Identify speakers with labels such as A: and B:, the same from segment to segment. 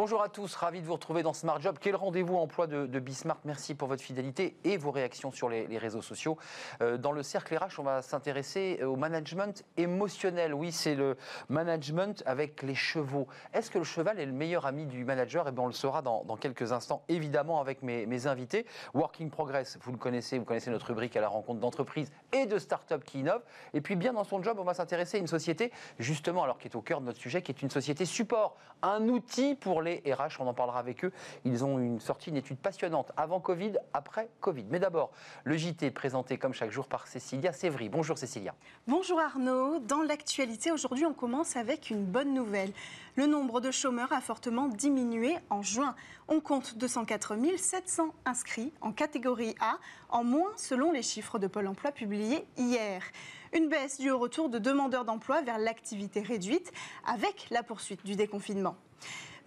A: Bonjour à tous, ravi de vous retrouver dans Smart Job. Quel rendez-vous emploi de, de Bismart Merci pour votre fidélité et vos réactions sur les, réseaux sociaux. Euh, dans le cercle RH, on va s'intéresser au management émotionnel. Oui, c'est le management avec les chevaux. Est-ce que le cheval est le meilleur ami du manager? Eh bien, on le saura dans, quelques instants, évidemment, avec mes, invités. Working Progress, vous le connaissez, vous connaissez notre rubrique à la rencontre d'entreprises et de start-up qui innovent. Et puis, bien dans son job, on va s'intéresser à une société, justement, alors qui est au cœur de notre sujet, qui est une société support, un outil pour les RH, on en parlera avec eux. Ils ont une sortie, une étude passionnante avant Covid, après Covid. Mais d'abord, le JT présenté comme chaque jour par Cécilia Sévry. Bonjour Cécilia.
B: Bonjour Arnaud. Dans l'actualité, aujourd'hui, on commence avec une bonne nouvelle. Le nombre de chômeurs a fortement diminué en juin. On compte 204 700 inscrits en catégorie A, en moins selon les chiffres de Pôle emploi publiés hier. Une baisse due au retour de demandeurs d'emploi vers l'activité réduite avec la poursuite du déconfinement.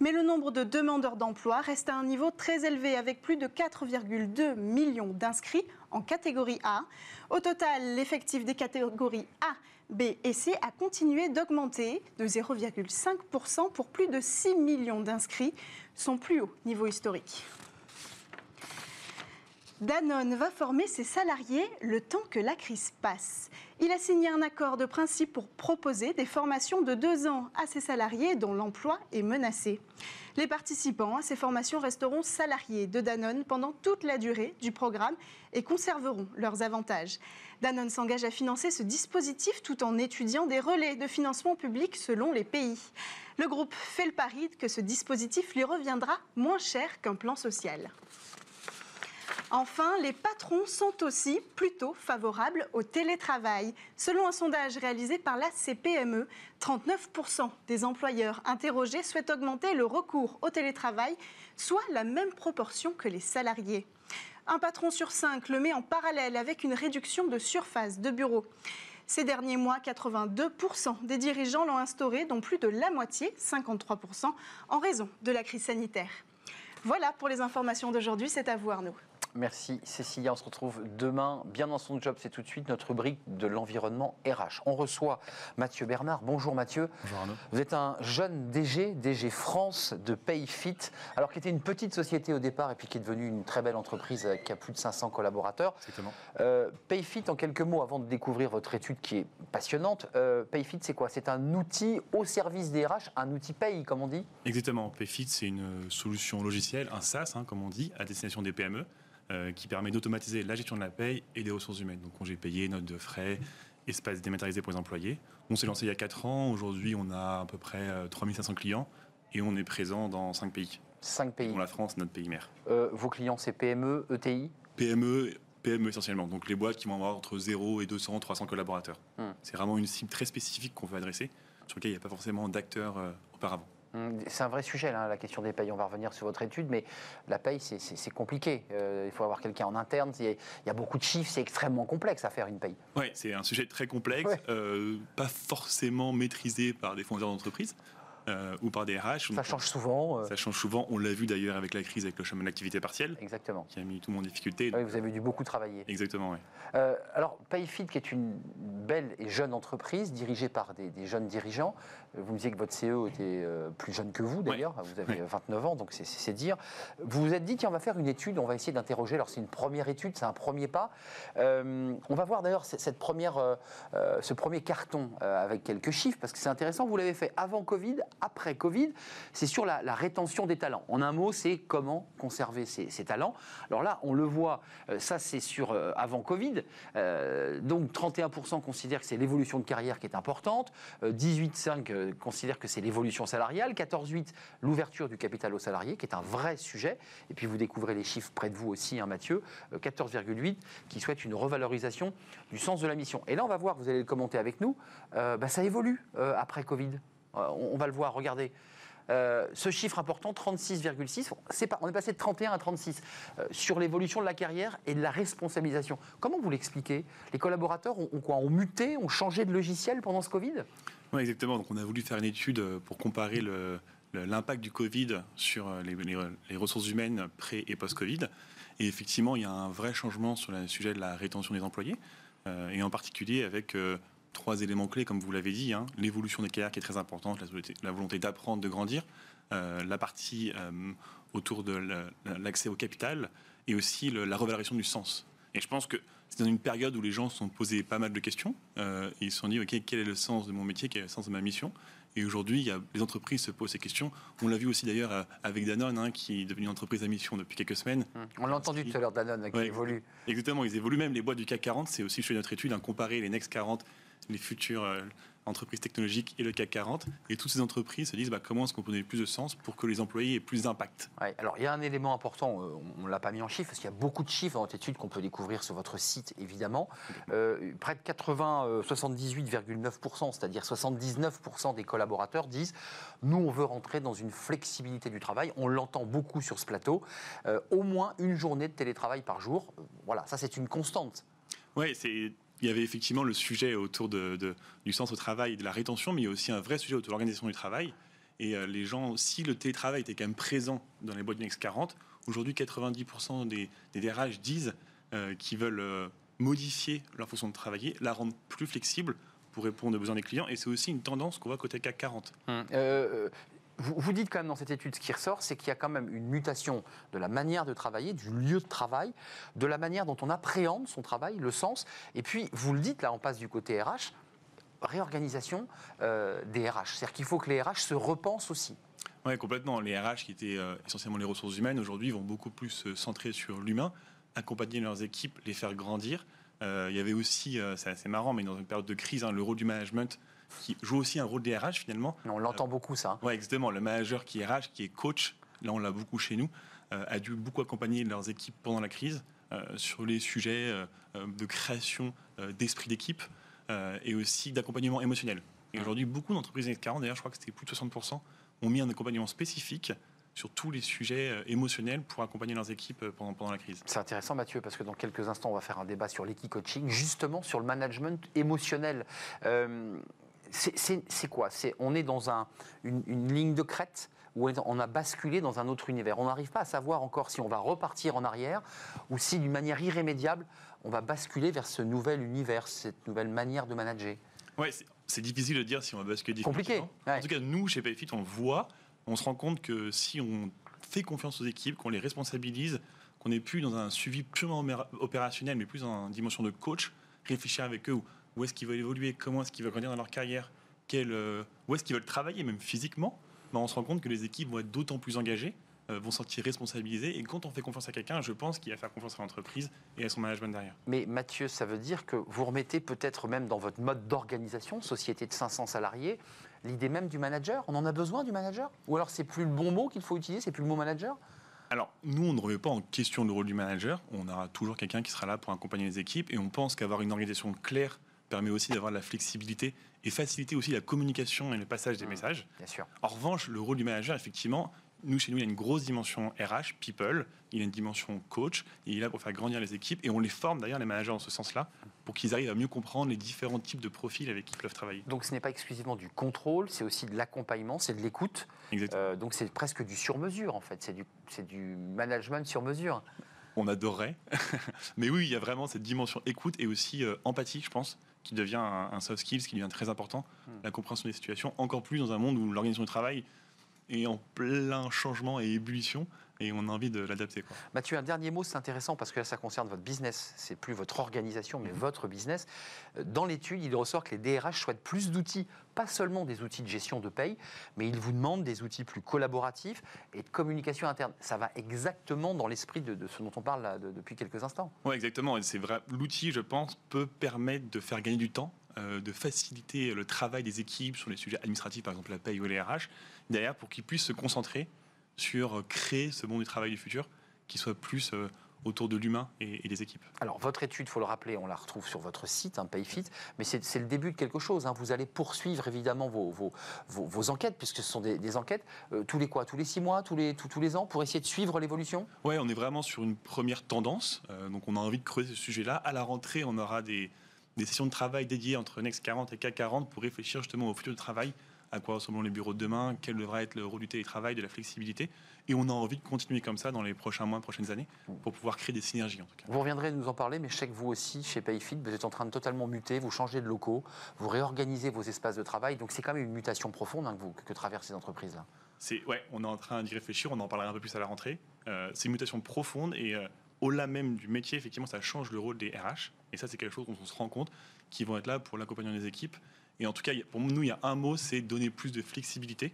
B: Mais le nombre de demandeurs d'emploi reste à un niveau très élevé avec plus de 4,2 millions d'inscrits en catégorie A. Au total, l'effectif des catégories A, B et C a continué d'augmenter de 0,5% pour plus de 6 millions d'inscrits, son plus haut niveau historique. Danone va former ses salariés le temps que la crise passe. Il a signé un accord de principe pour proposer des formations de deux ans à ses salariés dont l'emploi est menacé. Les participants à ces formations resteront salariés de Danone pendant toute la durée du programme et conserveront leurs avantages. Danone s'engage à financer ce dispositif tout en étudiant des relais de financement public selon les pays. Le groupe fait le pari que ce dispositif lui reviendra moins cher qu'un plan social. Enfin, les patrons sont aussi plutôt favorables au télétravail. Selon un sondage réalisé par la CPME, 39% des employeurs interrogés souhaitent augmenter le recours au télétravail, soit la même proportion que les salariés. Un patron sur cinq le met en parallèle avec une réduction de surface de bureau. Ces derniers mois, 82% des dirigeants l'ont instauré, dont plus de la moitié, 53%, en raison de la crise sanitaire. Voilà pour les informations d'aujourd'hui, c'est à vous Arnaud.
A: Merci Cécilia. On se retrouve demain, bien dans son job, c'est tout de suite notre rubrique de l'environnement RH. On reçoit Mathieu Bernard. Bonjour Mathieu.
C: Bonjour Arnaud.
A: Vous êtes un jeune DG, DG France de PayFit, alors qui était une petite société au départ et puis qui est devenue une très belle entreprise qui a plus de 500 collaborateurs.
C: Exactement.
A: Euh, PayFit, en quelques mots, avant de découvrir votre étude qui est passionnante, euh, PayFit c'est quoi? C'est un outil au service des RH, un outil paye comme on dit?
C: Exactement. PayFit c'est une solution logicielle, un SaaS hein, comme on dit, à destination des PME. Euh, qui permet d'automatiser la gestion de la paye et des ressources humaines. Donc congés payés, notes de frais, espace dématérialisé pour les employés. On s'est lancé il y a 4 ans. Aujourd'hui, on a à peu près 3500 euh, clients et on est présent dans 5 pays.
A: 5 pays.
C: Dont la France, notre pays mère.
A: Euh, vos clients, c'est PME, ETI
C: PME, PME essentiellement. Donc les boîtes qui vont avoir entre 0 et 200, 300 collaborateurs. Hmm. C'est vraiment une cible très spécifique qu'on veut adresser, sur laquelle il n'y a pas forcément d'acteurs auparavant.
A: C'est un vrai sujet, là, la question des payes. On va revenir sur votre étude, mais la paye, c'est compliqué. Euh, il faut avoir quelqu'un en interne. Il y, a beaucoup de chiffres, c'est extrêmement complexe à faire une paye.
C: Oui, c'est un sujet très complexe, euh, pas forcément maîtrisé par des fondeurs d'entreprise. Euh, ou par des RH.
A: Ça change souvent.
C: Euh. Ça change souvent. On l'a vu d'ailleurs avec la crise, avec le chemin d'activité partielle.
A: Exactement.
C: Qui a mis tout le monde en difficulté.
A: Oui, vous avez dû beaucoup travailler.
C: Exactement, oui.
A: Euh, alors, PayFit, qui est une belle et jeune entreprise dirigée par des, jeunes dirigeants. Vous me disiez que votre CEO était plus jeune que vous d'ailleurs. Vous avez 29 ans, donc c'est dire. Vous vous êtes dit, tiens, on va faire une étude, on va essayer d'interroger. Alors, c'est une première étude, c'est un premier pas. on va voir d'ailleurs cette première, ce premier carton avec quelques chiffres, parce que c'est intéressant. Vous l'avez fait avant Covid, après Covid, c'est sur la, rétention des talents. En un mot, c'est comment conserver ces, talents. Alors là, on le voit, euh, ça c'est sur euh, avant Covid. Euh, donc 31% considèrent que c'est l'évolution de carrière qui est importante, 18,5% considèrent que c'est l'évolution salariale, 14,8% l'ouverture du capital aux salariés, qui est un vrai sujet. Et puis vous découvrez les chiffres près de vous aussi, hein, Mathieu, 14,8% qui souhaitent une revalorisation du sens de la mission. Et là, on va voir, vous allez le commenter avec nous, bah, ça évolue après Covid. Euh, on, va le voir, regardez. Euh, ce chiffre important, 36,6, on est passé de 31 à 36 euh, sur l'évolution de la carrière et de la responsabilisation. Comment vous l'expliquez? Les collaborateurs ont, quoi? Ont muté, ont changé de logiciel pendant ce Covid?
C: Oui, exactement. Donc on a voulu faire une étude pour comparer l'impact du Covid sur les, ressources humaines pré- et post-Covid. Et effectivement, il y a un vrai changement sur le sujet de la rétention des employés, et en particulier avec trois éléments clés, comme vous l'avez dit. Hein. L'évolution des carrières qui est très importante, la, volonté d'apprendre, de grandir. la partie autour de l'accès au capital et aussi la revalorisation du sens. Et je pense que c'est dans une période où les gens se sont posés pas mal de questions. et ils se sont dit, OK, quel est le sens de mon métier, quel est le sens de ma mission? Et aujourd'hui, les entreprises se posent ces questions. On l'a vu aussi d'ailleurs euh, avec Danone, hein, qui est devenue une entreprise à mission depuis quelques semaines.
A: Hum. On l'a entendu tout à l'heure, Danone, qui évolue.
C: Exactement, ils évoluent même. Les boîtes du CAC 40, c'est aussi chez notre étude, hein, comparer les Next 40, les futurs euh, entreprises technologiques et le CAC 40. Et toutes ces entreprises se disent bah, comment est-ce qu'on peut donner plus de sens pour que les employés aient plus d'impact?
A: alors il y a un élément important, euh, on ne l'a pas mis en chiffres, parce qu'il y a beaucoup de chiffres dans votre étude qu'on peut découvrir sur votre site, évidemment. Euh, près de 80, 78,9%, euh, c'est-à-dire 79% des collaborateurs disent nous, on veut rentrer dans une flexibilité du travail. On l'entend beaucoup sur ce plateau. au moins une journée de télétravail par jour. voilà, ça c'est une constante.
C: Oui, c'est il y avait effectivement le sujet autour du sens au travail de la rétention, mais il y a aussi un vrai sujet autour de l'organisation du travail. Et euh, les gens, si le télétravail était quand même présent dans les boîtes du Next 40, aujourd'hui 90% des, des, DRH disent euh, qu'ils veulent euh, modifier leur façon de travailler, la rendre plus flexible pour répondre aux besoins des clients. Et c'est aussi une tendance qu'on voit côté CAC 40.
A: Vous, dites quand même dans cette étude, ce qui ressort, c'est qu'il y a quand même une mutation de la manière de travailler, du lieu de travail, de la manière dont on appréhende son travail, le sens. Et puis, vous le dites, là, on passe du côté RH, réorganisation euh, des RH. C'est-à-dire qu'il faut que les RH se repensent aussi.
C: Oui, complètement. Les RH, qui étaient euh, essentiellement les ressources humaines, aujourd'hui vont beaucoup plus se centrer sur l'humain, accompagner leurs équipes, les faire grandir. Euh, il y avait aussi, c'est assez marrant, mais dans une période de crise, hein, le rôle du management qui joue aussi un rôle des RH finalement.
A: On l'entend beaucoup ça.
C: Oui, exactement. Le manager qui est RH, qui est coach, là on l'a beaucoup chez nous, euh, a dû beaucoup accompagner leurs équipes pendant la crise euh, sur les sujets euh, de création d'esprit d'équipe et aussi d'accompagnement émotionnel. Et aujourd'hui, beaucoup d'entreprises 40, d'ailleurs je crois que c'était plus de 60%, ont mis un accompagnement spécifique sur tous les sujets émotionnels pour accompagner leurs équipes pendant, pendant la crise.
A: C'est intéressant Mathieu, parce que dans quelques instants, on va faire un débat sur l'équicoaching, justement sur le management émotionnel c'est quoi? On est dans une, ligne de crête où on a basculé dans un autre univers. On n'arrive pas à savoir encore si on va repartir en arrière ou si d'une manière irrémédiable, on va basculer vers ce nouvel univers, cette nouvelle manière de manager.
C: Oui, c'est difficile de dire si on va basculer.
A: Compliqué.
C: En tout cas, nous, chez Payfit, on voit, on se rend compte que si on fait confiance aux équipes, qu'on les responsabilise, qu'on n'est plus dans un suivi purement opérationnel, mais plus dans une dimension de coach, réfléchir avec eux où est-ce qu'ils veulent évoluer, comment est-ce qu'ils veulent grandir dans leur carrière, euh, où est-ce qu'ils veulent travailler, même physiquement, ben, on se rend compte que les équipes vont être d'autant plus engagées, euh, vont se sentir responsabilisées. Et quand on fait confiance à quelqu'un, je pense qu'il va faire confiance à l'entreprise et à son management derrière.
A: Mais Mathieu, ça veut dire que vous remettez peut-être même dans votre mode d'organisation, société de 500 salariés, l'idée même du manager? On en a besoin du manager? Ou alors c'est plus le bon mot qu'il faut utiliser, c'est plus le mot manager?
C: Alors, nous, on ne remet pas en question le rôle du manager. On aura toujours quelqu'un qui sera là pour accompagner les équipes. Et on pense qu'avoir une organisation claire permet aussi d'avoir de la flexibilité et faciliter aussi la communication et le passage des mmh, messages.
A: Bien sûr.
C: En revanche, le rôle du manager, effectivement, nous, chez nous, il y a une grosse dimension RH, people, il y a une dimension coach, il est là pour faire grandir les équipes, et on les forme d'ailleurs, les managers, en ce sens-là, pour qu'ils arrivent à mieux comprendre les différents types de profils avec qui ils peuvent travailler.
A: Donc ce n'est pas exclusivement du contrôle, c'est aussi de l'accompagnement, c'est de l'écoute. Euh, donc c'est presque du sur-mesure, en fait, c'est du, du management sur mesure.
C: On adorerait, mais oui, il y a vraiment cette dimension écoute et aussi euh, empathie, je pense qui devient un, soft skills, qui devient très important, hmm. la compréhension des situations, encore plus dans un monde où l'organisation du travail est en plein changement et ébullition et on a envie de l'adapter.
A: Mathieu, un dernier mot, c'est intéressant parce que là, ça concerne votre business. C'est plus votre organisation, mais mhm. votre business. Dans l'étude, il ressort que les DRH souhaitent plus d'outils, pas seulement des outils de gestion de paye, mais ils vous demandent des outils plus collaboratifs et de communication interne. Ça va exactement dans l'esprit de, ce dont on parle depuis quelques instants.
C: Oui, exactement. C'est vrai. L'outil, je pense, peut permettre de faire gagner du temps euh, de faciliter le travail des équipes sur les sujets administratifs, par exemple la paye ou les RH, derrière pour qu'ils puissent se concentrer sur euh, créer ce monde du travail du futur qui soit plus euh, autour de l'humain et, des équipes.
A: Alors, votre étude, il faut le rappeler, on la retrouve sur votre site, hein, PayFit, mais c'est le début de quelque chose. Hein. Vous allez poursuivre évidemment vos, vos, vos, enquêtes, puisque ce sont des, enquêtes, euh, tous les quoi Tous les six mois, tous les, tous, les ans, pour essayer de suivre l'évolution?
C: Oui, on est vraiment sur une première tendance. donc, on a envie de creuser ce sujet-là. À la rentrée, on aura des, des sessions de travail dédiées entre Next 40 et CAC 40 pour réfléchir justement au futur du travail à quoi ressembleront les bureaux de demain, quel devra être le rôle du télétravail, de la flexibilité. Et on a envie de continuer comme ça dans les prochains mois, prochaines années, pour pouvoir créer des synergies en tout cas.
A: Vous reviendrez nous en parler, mais je sais que vous aussi, chez Payfit, vous êtes en train de totalement muter, vous changez de locaux, vous réorganisez vos espaces de travail. Donc c'est quand même une mutation profonde hein, que, vous, que, traversent ces entreprises-là.
C: C'est ouais, on est en train d'y réfléchir, on en parlera un peu plus à la rentrée. Euh, c'est une mutation profonde et euh, au-delà même du métier, effectivement, ça change le rôle des RH. Et ça, c'est quelque chose dont on se rend compte, qui vont être là pour l'accompagnement des équipes. Et en tout cas, pour nous, il y a un mot, c'est donner plus de flexibilité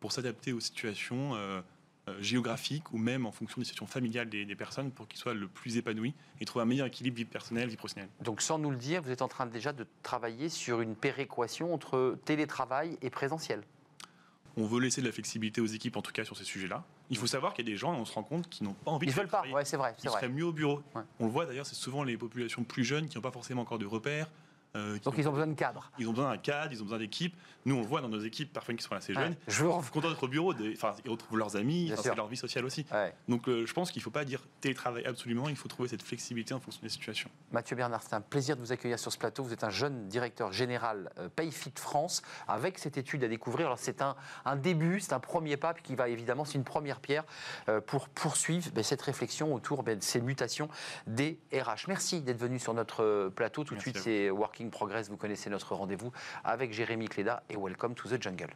C: pour s'adapter aux situations euh, euh, géographiques ou même en fonction des situations familiales des, des personnes pour qu'ils soient le plus épanouis et trouver un meilleur équilibre vie personnelle, vie professionnelle.
A: Donc sans nous le dire, vous êtes en train déjà de travailler sur une péréquation entre télétravail et présentiel
C: on veut laisser de la flexibilité aux équipes, en tout cas sur ces sujets-là. Il faut savoir qu'il y a des gens, on se rend compte, qui n'ont pas envie
A: Ils
C: de
A: veulent pas, ouais, c'est vrai.
C: Ils seraient mieux au bureau. On le voit d'ailleurs, c'est souvent les populations plus jeunes qui n'ont pas forcément encore de repères,
A: euh, Donc ils ont besoin de cadre.
C: Ils ont besoin d'un cadre, ils ont besoin d'équipes. Nous, on le voit dans nos équipes, parfois qui sont assez jeunes.
A: je.
C: Ils sont contents d'être au bureau, enfin, ils retrouvent leurs amis, c'est leur vie sociale aussi. Donc euh, je pense qu'il ne faut pas dire télétravail absolument, il faut trouver cette flexibilité en fonction des situations.
A: Mathieu Bernard, c'est un plaisir de vous accueillir sur ce plateau. Vous êtes un jeune directeur général euh, Payfit France avec cette étude à découvrir. Alors c'est un, un, début, c'est un premier pas qui va évidemment, c'est une première pierre pour poursuivre ben, cette réflexion autour ben, de ces mutations des RH. Merci d'être venu sur notre plateau. Tout de suite, c'est Vous connaissez notre rendez-vous avec Jérémy Cléda et Welcome to the Jungle.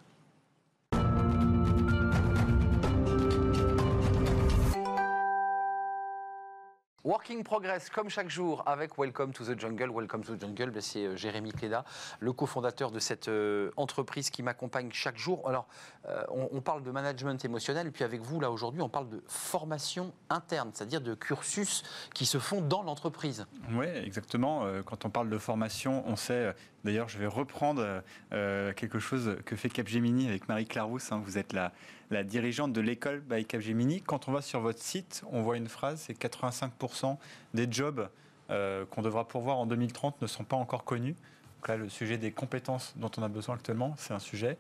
A: Working Progress, comme chaque jour, avec Welcome to the Jungle. Welcome to the Jungle, ben, c'est euh, Jérémy Cléda, le cofondateur de cette euh, entreprise qui m'accompagne chaque jour. Alors, euh, on, parle de management émotionnel, puis avec vous, là, aujourd'hui, on parle de formation interne, c'est-à-dire de cursus qui se font dans l'entreprise.
D: Oui, exactement. Quand on parle de formation, on sait D'ailleurs, je vais reprendre quelque chose que fait Capgemini avec Marie Clarousse. Hein. Vous êtes la, la dirigeante de l'école by Capgemini. Quand on va sur votre site, on voit une phrase, c'est 85% des jobs euh, qu'on devra pourvoir en 2030 ne sont pas encore connus. Donc là, le sujet des compétences dont on a besoin actuellement, c'est un sujet.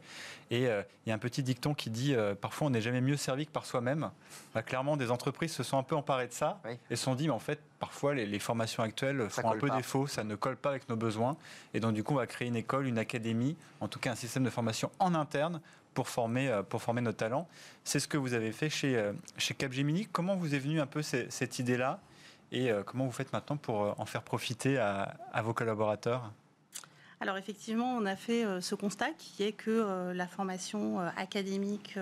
D: Et euh, il y a un petit dicton qui dit euh, parfois on n'est jamais mieux servi que par soi-même. clairement, des entreprises se sont un peu emparées de ça et se sont dit mais en fait, parfois les, formations actuelles font un peu défaut, ça ne colle pas avec nos besoins. Et donc du coup, on va créer une école, une académie, en tout cas un système de formation en interne pour former, euh, pour former nos talents. C'est ce que vous avez fait chez, chez Capgemini. Comment vous est venue un peu cette idée-là et comment vous faites maintenant pour en faire profiter à, vos collaborateurs?
E: Alors effectivement, on a fait ce constat qui est que la formation académique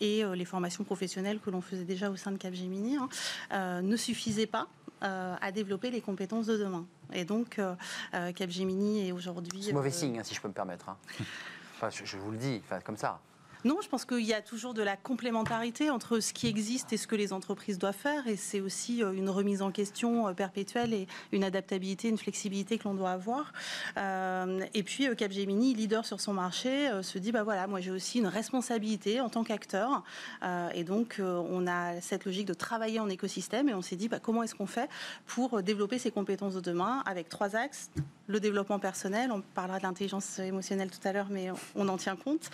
E: et les formations professionnelles que l'on faisait déjà au sein de Capgemini hein, ne suffisaient pas à développer les compétences de demain. Et donc Capgemini est aujourd'hui...
A: C'est mauvais signe, hein, si je peux me permettre. Hein. enfin, je, je, vous le dis, enfin, comme ça.
E: Non, je pense qu'il y a toujours de la complémentarité entre ce qui existe et ce que les entreprises doivent faire. Et c'est aussi euh, une remise en question euh, perpétuelle et une adaptabilité, une flexibilité que l'on doit avoir. Euh, et puis Capgemini, leader sur son marché, se dit bah voilà, moi j'ai aussi une responsabilité en tant qu'acteur. et donc on a cette logique de travailler en écosystème et on s'est dit bah, comment est-ce qu'on fait pour développer ces compétences de demain avec trois axes le développement personnel, on parlera de l'intelligence émotionnelle tout à l'heure, mais on en tient compte.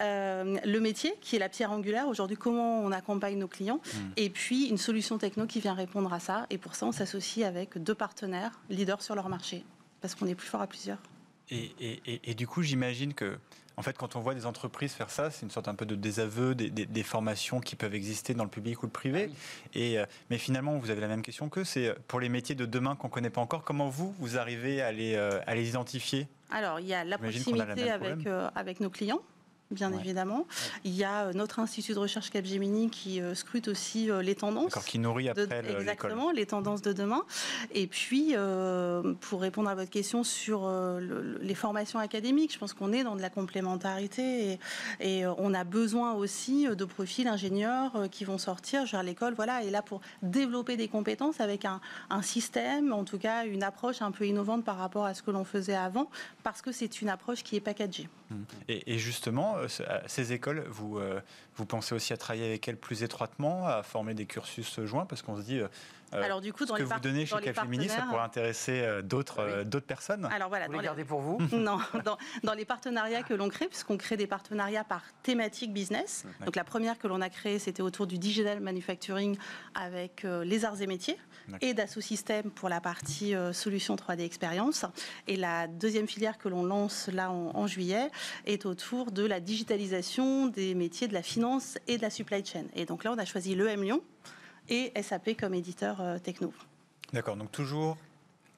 E: Euh, le métier, qui est la pierre angulaire, aujourd'hui, comment on accompagne nos clients, mmh. et puis une solution techno qui vient répondre à ça. Et pour ça, on s'associe avec deux partenaires, leaders sur leur marché, parce qu'on est plus fort à plusieurs.
D: et du coup, j'imagine que en fait, quand on voit des entreprises faire ça, c'est une sorte un peu de désaveu des, formations qui peuvent exister dans le public ou le privé. Ah et, euh, mais finalement, vous avez la même question que c'est euh, pour les métiers de demain qu'on ne connaît pas encore, comment vous, vous arrivez à les, euh, à les identifier?
E: Alors, il y a la proximité avec, avec nos clients bien évidemment. Il y a euh, notre institut de recherche Capgemini qui euh, scrute aussi euh, les tendances.
D: qui nourrit après
E: Exactement, les tendances de demain. Et puis, pour répondre à votre question sur les formations académiques, je pense qu'on est dans de la complémentarité et, on a besoin aussi de profils ingénieurs qui vont sortir vers l'école, voilà, et là pour développer des compétences avec un, système, en tout cas une approche un peu innovante par rapport à ce que l'on faisait avant, parce que c'est une approche qui est packagée.
D: Et, et justement, ces écoles, vous, euh, vous pensez aussi à travailler avec elles plus étroitement, à former des cursus joints Parce qu'on se dit, euh, Euh,
E: Alors du coup, dans
D: ce que
E: les
D: vous
E: par-
D: donnez chez
E: les
D: Capgemini, ça pourrait intéresser euh, d'autres
A: Ah oui.
D: euh, d'autres personnes.
E: Alors voilà,
A: Vous
E: dans
A: les
E: les-
A: gardez pour vous
E: Non, dans, dans les partenariats que l'on crée, puisqu'on crée des partenariats par thématique business. Donc la première que l'on a créée, c'était autour du digital manufacturing avec euh, les arts et métiers et Dassault Systèmes pour la partie euh, solution 3D expérience. Et la deuxième filière que l'on lance là en, en juillet est autour de la digitalisation des métiers de la finance et de la supply chain. Et donc là, on a choisi l'EM Lyon et SAP comme éditeur euh, techno.
D: D'accord, donc toujours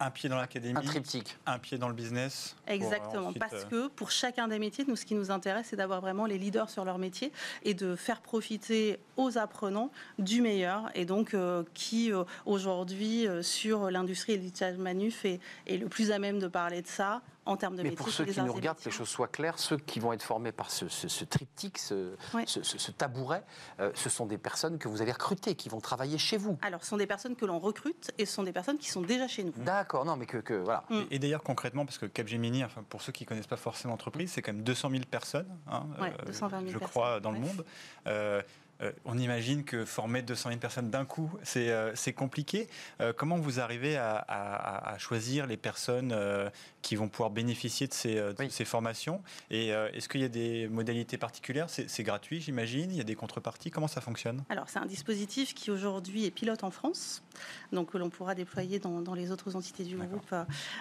D: un pied dans l'académie,
A: Un triptyque.
D: un pied dans le business. pour
E: Exactement,
D: ensuite,
E: parce
D: euh,
E: que pour chacun des métiers, nous, ce qui nous intéresse, c'est d'avoir vraiment les leaders sur leur métier et de faire profiter aux apprenants du meilleur. Et donc, euh, qui euh, aujourd'hui, euh, sur l'industrie et l'éditage manuf, est, est le plus à même de parler de ça en termes de
A: Mais
E: métier.
A: pour ceux qui nous regardent, que les choses soient claires, ceux qui vont être formés par ce, ce- ce triptyque, ce,
E: Oui.
A: ce- ce- ce tabouret, euh, ce sont des personnes que vous avez recrutées, qui vont travailler chez vous.
E: Alors, ce sont des personnes que l'on recrute et ce sont des personnes qui sont déjà chez nous.
A: D'accord, non, mais que, que- voilà.
E: Mm.
D: Et, et d'ailleurs, concrètement, parce que Capgemini, enfin, pour ceux qui ne connaissent pas forcément l'entreprise, c'est quand même 200 000 personnes, hein,
E: Ouais, 220 000
D: je
E: personnes,
D: crois, dans le monde. Euh, euh, on imagine que former 200 000 personnes d'un coup, c'est euh, c'est compliqué. Euh, comment vous arrivez à, à- à choisir les personnes euh, qui vont pouvoir bénéficier de ces, de
A: Oui.
D: ces formations? Et euh, est-ce qu'il y a des modalités particulières? C'est gratuit, j'imagine Il y a des contreparties Comment ça fonctionne?
E: Alors, c'est un dispositif qui aujourd'hui est pilote en France, donc que l'on pourra déployer dans, dans les autres entités du groupe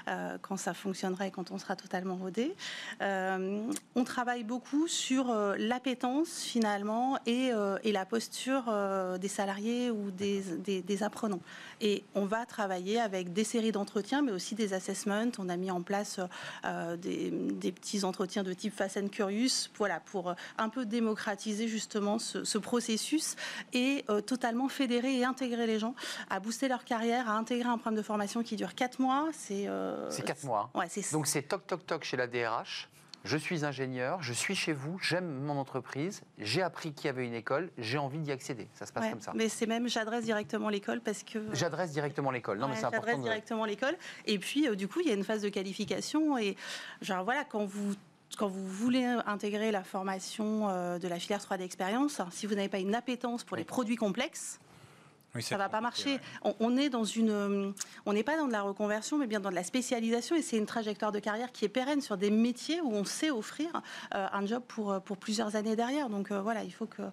E: euh, quand ça fonctionnera et quand on sera totalement rodé. Euh, on travaille beaucoup sur euh, l'appétence finalement et, euh, et la posture euh, des salariés ou des, des- des apprenants. Et on va travailler avec des séries d'entretiens, mais aussi des assessments. On a mis en place euh, des, des petits entretiens de type Fast and Curious, voilà, pour euh, un peu démocratiser justement ce, ce processus et euh, totalement fédérer et intégrer les gens à booster leur carrière, à intégrer un programme de formation qui dure 4 mois. C'est euh,
A: C'est 4 mois.
E: Ouais,
A: Donc c'est toc toc toc chez la DRH. Je suis ingénieur, je suis chez vous, j'aime mon entreprise, j'ai appris qu'il y avait une école, j'ai envie d'y accéder. Ça se passe
E: Ouais,
A: comme ça.
E: Mais c'est même, j'adresse directement l'école parce que.
A: J'adresse directement l'école. Non, mais c'est important.
E: J'adresse
A: de-
E: directement l'école. Et puis, euh, du coup, il y a une phase de qualification. Et genre, voilà, quand vous. Quand vous voulez intégrer la formation euh, de la filière 3D expérience, si vous n'avez pas une appétence pour les produits complexes,
D: Oui,
E: ça va pas marcher.
D: ouais.
E: On, on est dans une, euh, on n'est pas dans de la reconversion, mais bien dans de la spécialisation, et c'est une trajectoire de carrière qui est pérenne sur des métiers où on sait offrir euh, un job pour euh, pour plusieurs années derrière. Donc euh, voilà, il faut que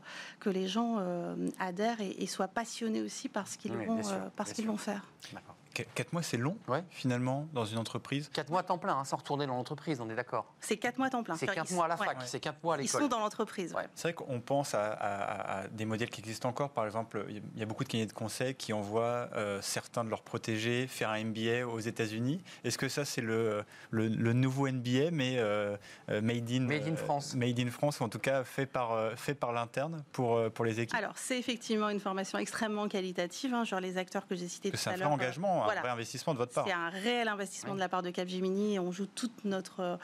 E: que les gens euh, adhèrent et, et soient passionnés aussi par ce qu'ils
A: Oui,
E: vont
A: bien sûr,
E: par ce
A: bien
E: qu'ils vont faire.
A: D'accord.
D: Qu- Quatre mois, c'est long,
A: Ouais.
D: finalement, dans une entreprise.
A: 4 mois à temps plein, hein, sans retourner dans l'entreprise, on est d'accord.
E: C'est quatre mois temps plein.
A: C'est
E: Enfin,
A: 4
E: ils-
A: mois à la
E: ouais.
A: fac, c'est 4 mois à
E: Ils
A: l'école.
E: sont dans l'entreprise.
A: Ouais.
D: C'est vrai qu'on pense à, à- à des modèles qui existent encore. Par exemple, il y a- beaucoup de cabinets de conseil qui envoient euh, certains de leurs protégés faire un MBA aux États-Unis. Est-ce que ça, c'est le, le, le nouveau MBA, mais euh, euh, made, in,
A: Made in
D: euh,
A: France.
D: Made in France, ou en tout cas fait par, fait par l'interne pour, pour les équipes?
E: Alors, c'est effectivement une formation extrêmement qualitative. hein, genre les acteurs que j'ai cités tout
D: C'est
E: à
D: un
E: l'heure.
D: vrai
E: euh, voilà.
D: un vrai investissement de votre part.
E: C'est un réel investissement de la part de Capgemini on joue toute notre,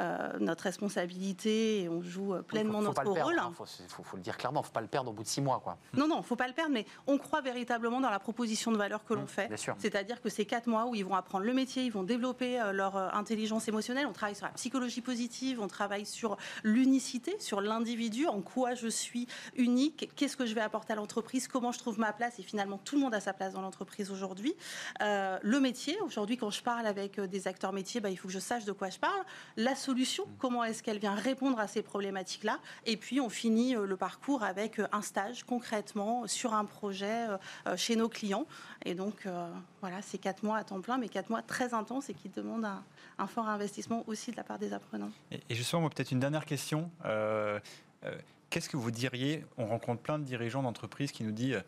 E: euh, notre responsabilité et on joue euh, pleinement
A: faut, faut pas
E: notre rôle.
A: hein, faut, faut- faut le dire clairement, faut pas le perdre au bout de 6 mois. Quoi.
E: Non, non, faut pas le perdre, mais on croit véritablement dans la proposition de valeur que l'on
A: Mmh,
E: fait. C'est-à-dire que c'est quatre mois où ils vont apprendre le métier, ils vont développer euh, leur intelligence émotionnelle. On travaille sur la psychologie positive, on travaille sur l'unicité, sur l'individu, en quoi je suis unique, qu'est-ce que je vais apporter à l'entreprise, comment je trouve ma place. Et finalement, tout le monde a sa place dans l'entreprise aujourd'hui. Euh, le métier, aujourd'hui, quand je parle avec euh, des acteurs métiers, bah, il faut que je sache de quoi je parle. La solution, comment est-ce qu'elle vient répondre à ces problématiques-là? Et puis, on finit euh, le parcours avec un stage concrètement sur un projet chez nos clients. Et donc, euh, voilà, c'est quatre mois à temps plein, mais quatre mois très intenses et qui demandent un, un fort investissement aussi de la part des apprenants.
D: Et et justement, peut-être une dernière question. Euh, euh, Qu'est-ce que vous diriez? On rencontre plein de dirigeants d'entreprises qui nous disent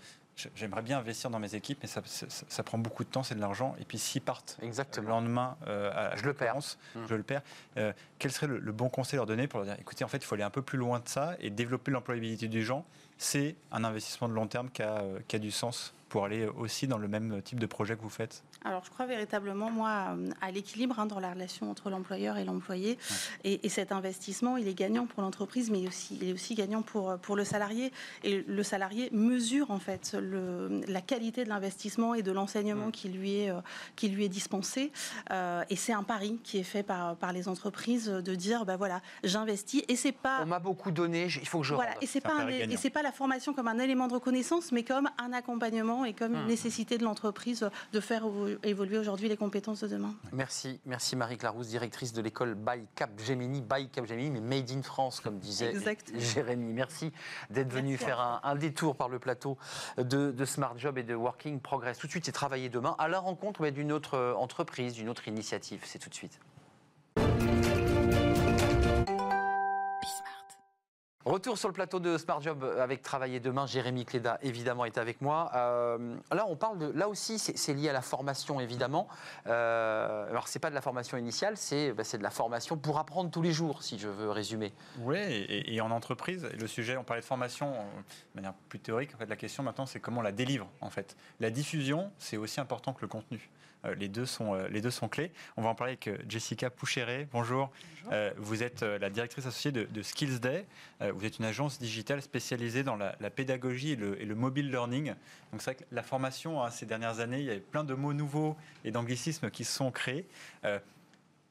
D: J'aimerais bien investir dans mes équipes, mais ça, ça- ça prend beaucoup de temps, c'est de l'argent. Et puis s'ils partent le lendemain, euh, à
A: Je le perds. Mmh.
D: je le perds. Euh, quel serait le, le bon conseil à leur donner pour leur dire écoutez, en fait, il faut aller un peu plus loin de ça et développer l'employabilité du gens C'est un investissement de long terme qui a, euh, qui a du sens pour aller aussi dans le même type de projet que vous faites
E: Alors, je crois véritablement, moi, à l'équilibre hein, dans la relation entre l'employeur et l'employé. Et, et cet investissement, il est gagnant pour l'entreprise, mais aussi, il est aussi gagnant pour, pour le salarié. Et le salarié mesure, en fait, le, la qualité de l'investissement et de l'enseignement qui, lui est, euh, qui lui est dispensé. Euh, et c'est un pari qui est fait par, par les entreprises de dire, bah voilà, j'investis. Et c'est pas...
A: On m'a beaucoup donné, il faut que je
E: Voilà,
A: rende.
E: et c'est pas un, et pas la formation comme un élément de reconnaissance, mais comme un accompagnement et comme une
A: Hmm.
E: nécessité de l'entreprise de faire évoluer aujourd'hui les compétences de demain.
A: Merci, merci Marie Clarousse, directrice de l'école by Capgemini, by Capgemini, mais made in France, comme disait. Jérémy. Merci d'être venu faire un, un détour par le plateau de, de Smart Job et de Working Progress. Tout de suite, c'est travailler demain à la rencontre d'une autre euh, entreprise, d'une autre initiative. C'est tout de suite. Retour sur le plateau de Smart Job avec Travailler demain. Jérémy Cléda, évidemment, est avec moi. Euh, là, on parle de. Là aussi, c'est lié à la formation, évidemment. Euh, alors, c'est pas de la formation initiale, c'est bah, de la formation pour apprendre tous les jours, si je veux résumer.
D: Oui, et, et en entreprise, le sujet, on parlait de formation euh, de manière plus théorique. En fait, la question maintenant, c'est comment on la délivre. En fait, la diffusion, c'est aussi important que le contenu. Euh, les, deux sont, euh, les deux sont clés. On va en parler avec euh, Jessica Poucheret. Bonjour. Vous êtes la directrice associée de, de Skills Day. Vous êtes une agence digitale spécialisée dans la, la pédagogie et le, et le mobile learning. Donc c'est vrai que la formation, hein, ces dernières années, il y a plein de mots nouveaux et d'anglicismes qui se sont créés.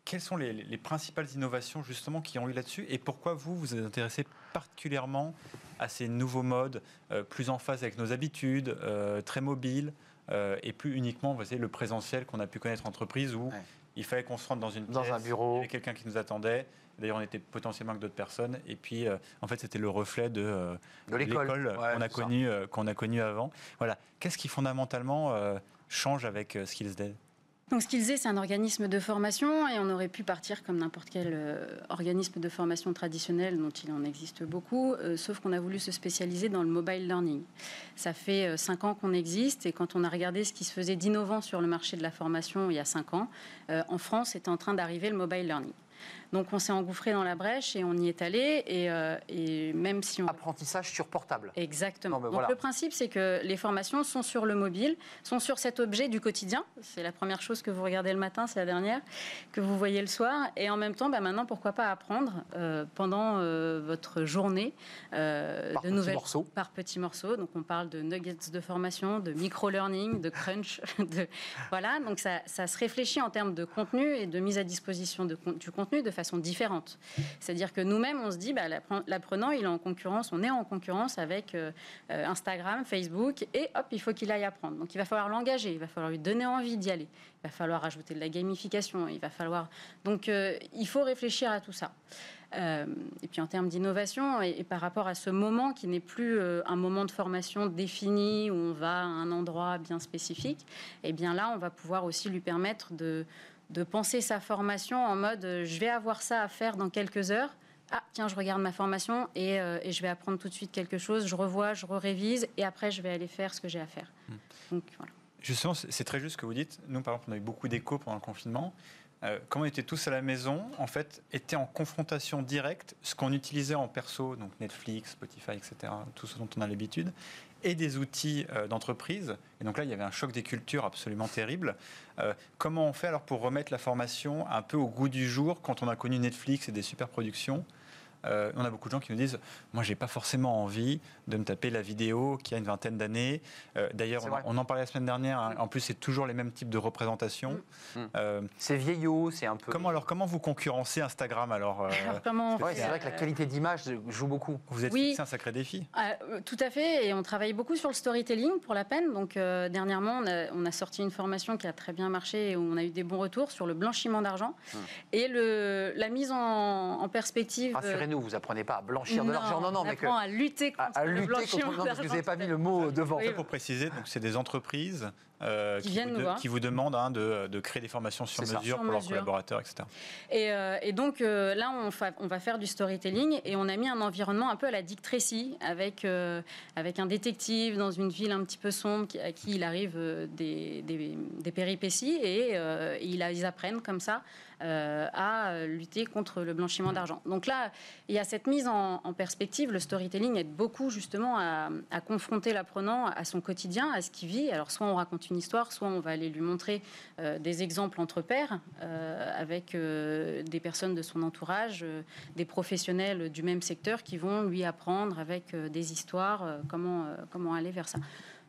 D: Quelles sont les, les principales innovations justement qui ont eu là-dessus et pourquoi vous vous êtes intéressé particulièrement à ces nouveaux modes euh, plus en phase avec nos habitudes, euh, très mobiles euh, et plus uniquement vous savez, le présentiel qu'on a pu connaître en entreprise où
A: Ouais.
D: il fallait qu'on se rende dans une
A: Dans
D: pièce,
A: un bureau.
D: il y avait quelqu'un qui nous attendait. D'ailleurs, on était potentiellement avec d'autres personnes. Et puis, euh, en fait, c'était le reflet de, euh,
A: De l'école. Ouais,
D: qu'on a,
A: c'est ça.
D: connu, euh, qu'on a connu avant. Voilà. Qu'est-ce qui fondamentalement change avec Skills Day
F: Donc Skillsday, c'est un organisme de formation et on aurait pu partir comme n'importe quel euh, organisme de formation traditionnel dont il en existe beaucoup, euh, sauf qu'on a voulu se spécialiser dans le mobile learning. Ça fait euh, cinq ans qu'on existe et quand on a regardé ce qui se faisait d'innovant sur le marché de la formation il y a cinq ans, en France est en train d'arriver le mobile learning. Donc on s'est engouffré dans la brèche et on y est allé et, euh, et même si on
A: Apprentissage sur portable.
F: Exactement.
A: Non,
F: Donc
A: voilà.
F: le principe, c'est que les formations sont sur le mobile, sont sur cet objet du quotidien. C'est la première chose que vous regardez le matin, c'est la dernière que vous voyez le soir. Et en même temps, bah, maintenant, pourquoi pas apprendre euh, pendant euh, votre journée
A: Par
F: de nouvelles
A: morceaux.
F: par petits morceaux. Donc on parle de nuggets de formation, de micro-learning, de crunch. De... Voilà, donc ça, ça se réfléchit en termes de contenu et de mise à disposition de, du contenu de façon différente. C'est-à-dire que nous-mêmes, on se dit, bah, l'appren- l'apprenant, il est en concurrence, on est en concurrence avec euh, euh, Instagram, Facebook, et hop, il faut qu'il aille apprendre. Donc il va falloir l'engager, il va falloir lui donner envie d'y aller, il va falloir ajouter de la gamification, il va falloir... Donc euh, il faut réfléchir à tout ça. Et puis en termes d'innovation, et, par rapport à ce moment qui n'est plus un moment de formation défini où on va à un endroit bien spécifique, et bien là, on va pouvoir aussi lui permettre de, de penser sa formation en mode euh, je vais avoir ça à faire dans quelques heures. Ah, tiens, je regarde ma formation et, euh, et je vais apprendre tout de suite quelque chose. Je revois, je révise et après, je vais aller faire ce que j'ai à faire. Donc voilà.
D: Justement, c'est très juste ce que vous dites. Nous, par exemple, on a eu beaucoup d'échos pendant le confinement. Euh, comme on était tous à la maison, en fait, était en confrontation directe ce qu'on utilisait en perso, donc Netflix, Spotify, etc., tout ce dont on a l'habitude, et des outils euh, d'entreprise. Et donc là, il y avait un choc des cultures absolument terrible. Euh, comment on fait alors pour remettre la formation un peu au goût du jour quand on a connu Netflix et des super productions? Euh, on a beaucoup de gens qui nous disent Moi, j'ai pas forcément envie de me taper la vidéo qui a une vingtaine d'années. Euh, D'ailleurs, on, en-
A: vrai.
D: on en parlait la semaine dernière. hein. En plus, c'est toujours les mêmes types de représentations.
A: Mm.
D: Euh,
A: C'est vieillot, c'est un peu.
D: comment alors Comment vous concurrencez Instagram alors euh,
F: Alors, comment
A: Ouais, c'est vrai que la qualité d'image joue beaucoup.
D: Vous êtes
F: Oui.
D: fixé un sacré défi.
F: Ah, euh, tout à fait, et on travaille beaucoup sur le storytelling pour la peine. Donc euh, dernièrement, on a, on a sorti une formation qui a très bien marché et où on a eu des bons retours sur le blanchiment d'argent et le, la mise en, en perspective.
A: Rassurez-nous, vous apprenez pas à blanchir de l'argent. Non, non,
F: on
A: mais que.
F: apprend à lutter
A: À,
F: contre
A: à
F: le
A: lutter
F: blanchiment
A: contre. Non, parce que vous n'avez pas
F: à
A: mis le mot devant.
F: Oui,
D: Pour préciser, donc c'est des entreprises euh,
F: Qui
D: qui,
F: viennent
D: vous
F: nous
D: de-
F: voir.
D: qui vous demandent hein, de, de créer des formations sur mesure
F: Sur
D: pour leurs
F: mesure.
D: collaborateurs, etc.
F: Et, euh, et donc euh, là, on, fa- on va faire du storytelling et on a mis un environnement un peu à la Dick Tracy avec, euh, avec un détective dans une ville un petit peu sombre qui- à qui il arrive euh, des, des- des péripéties et, euh, il a- ils apprennent comme ça à lutter contre le blanchiment d'argent. Donc là, il y a cette mise en, perspective. Le storytelling aide beaucoup justement à, confronter l'apprenant à son quotidien, à ce qu'il vit. Alors soit on raconte une histoire, soit on va aller lui montrer euh, des exemples entre pairs euh, avec euh, des personnes de son entourage, euh, des professionnels du même secteur qui vont lui apprendre avec euh, des histoires euh, comment, euh, comment aller vers ça.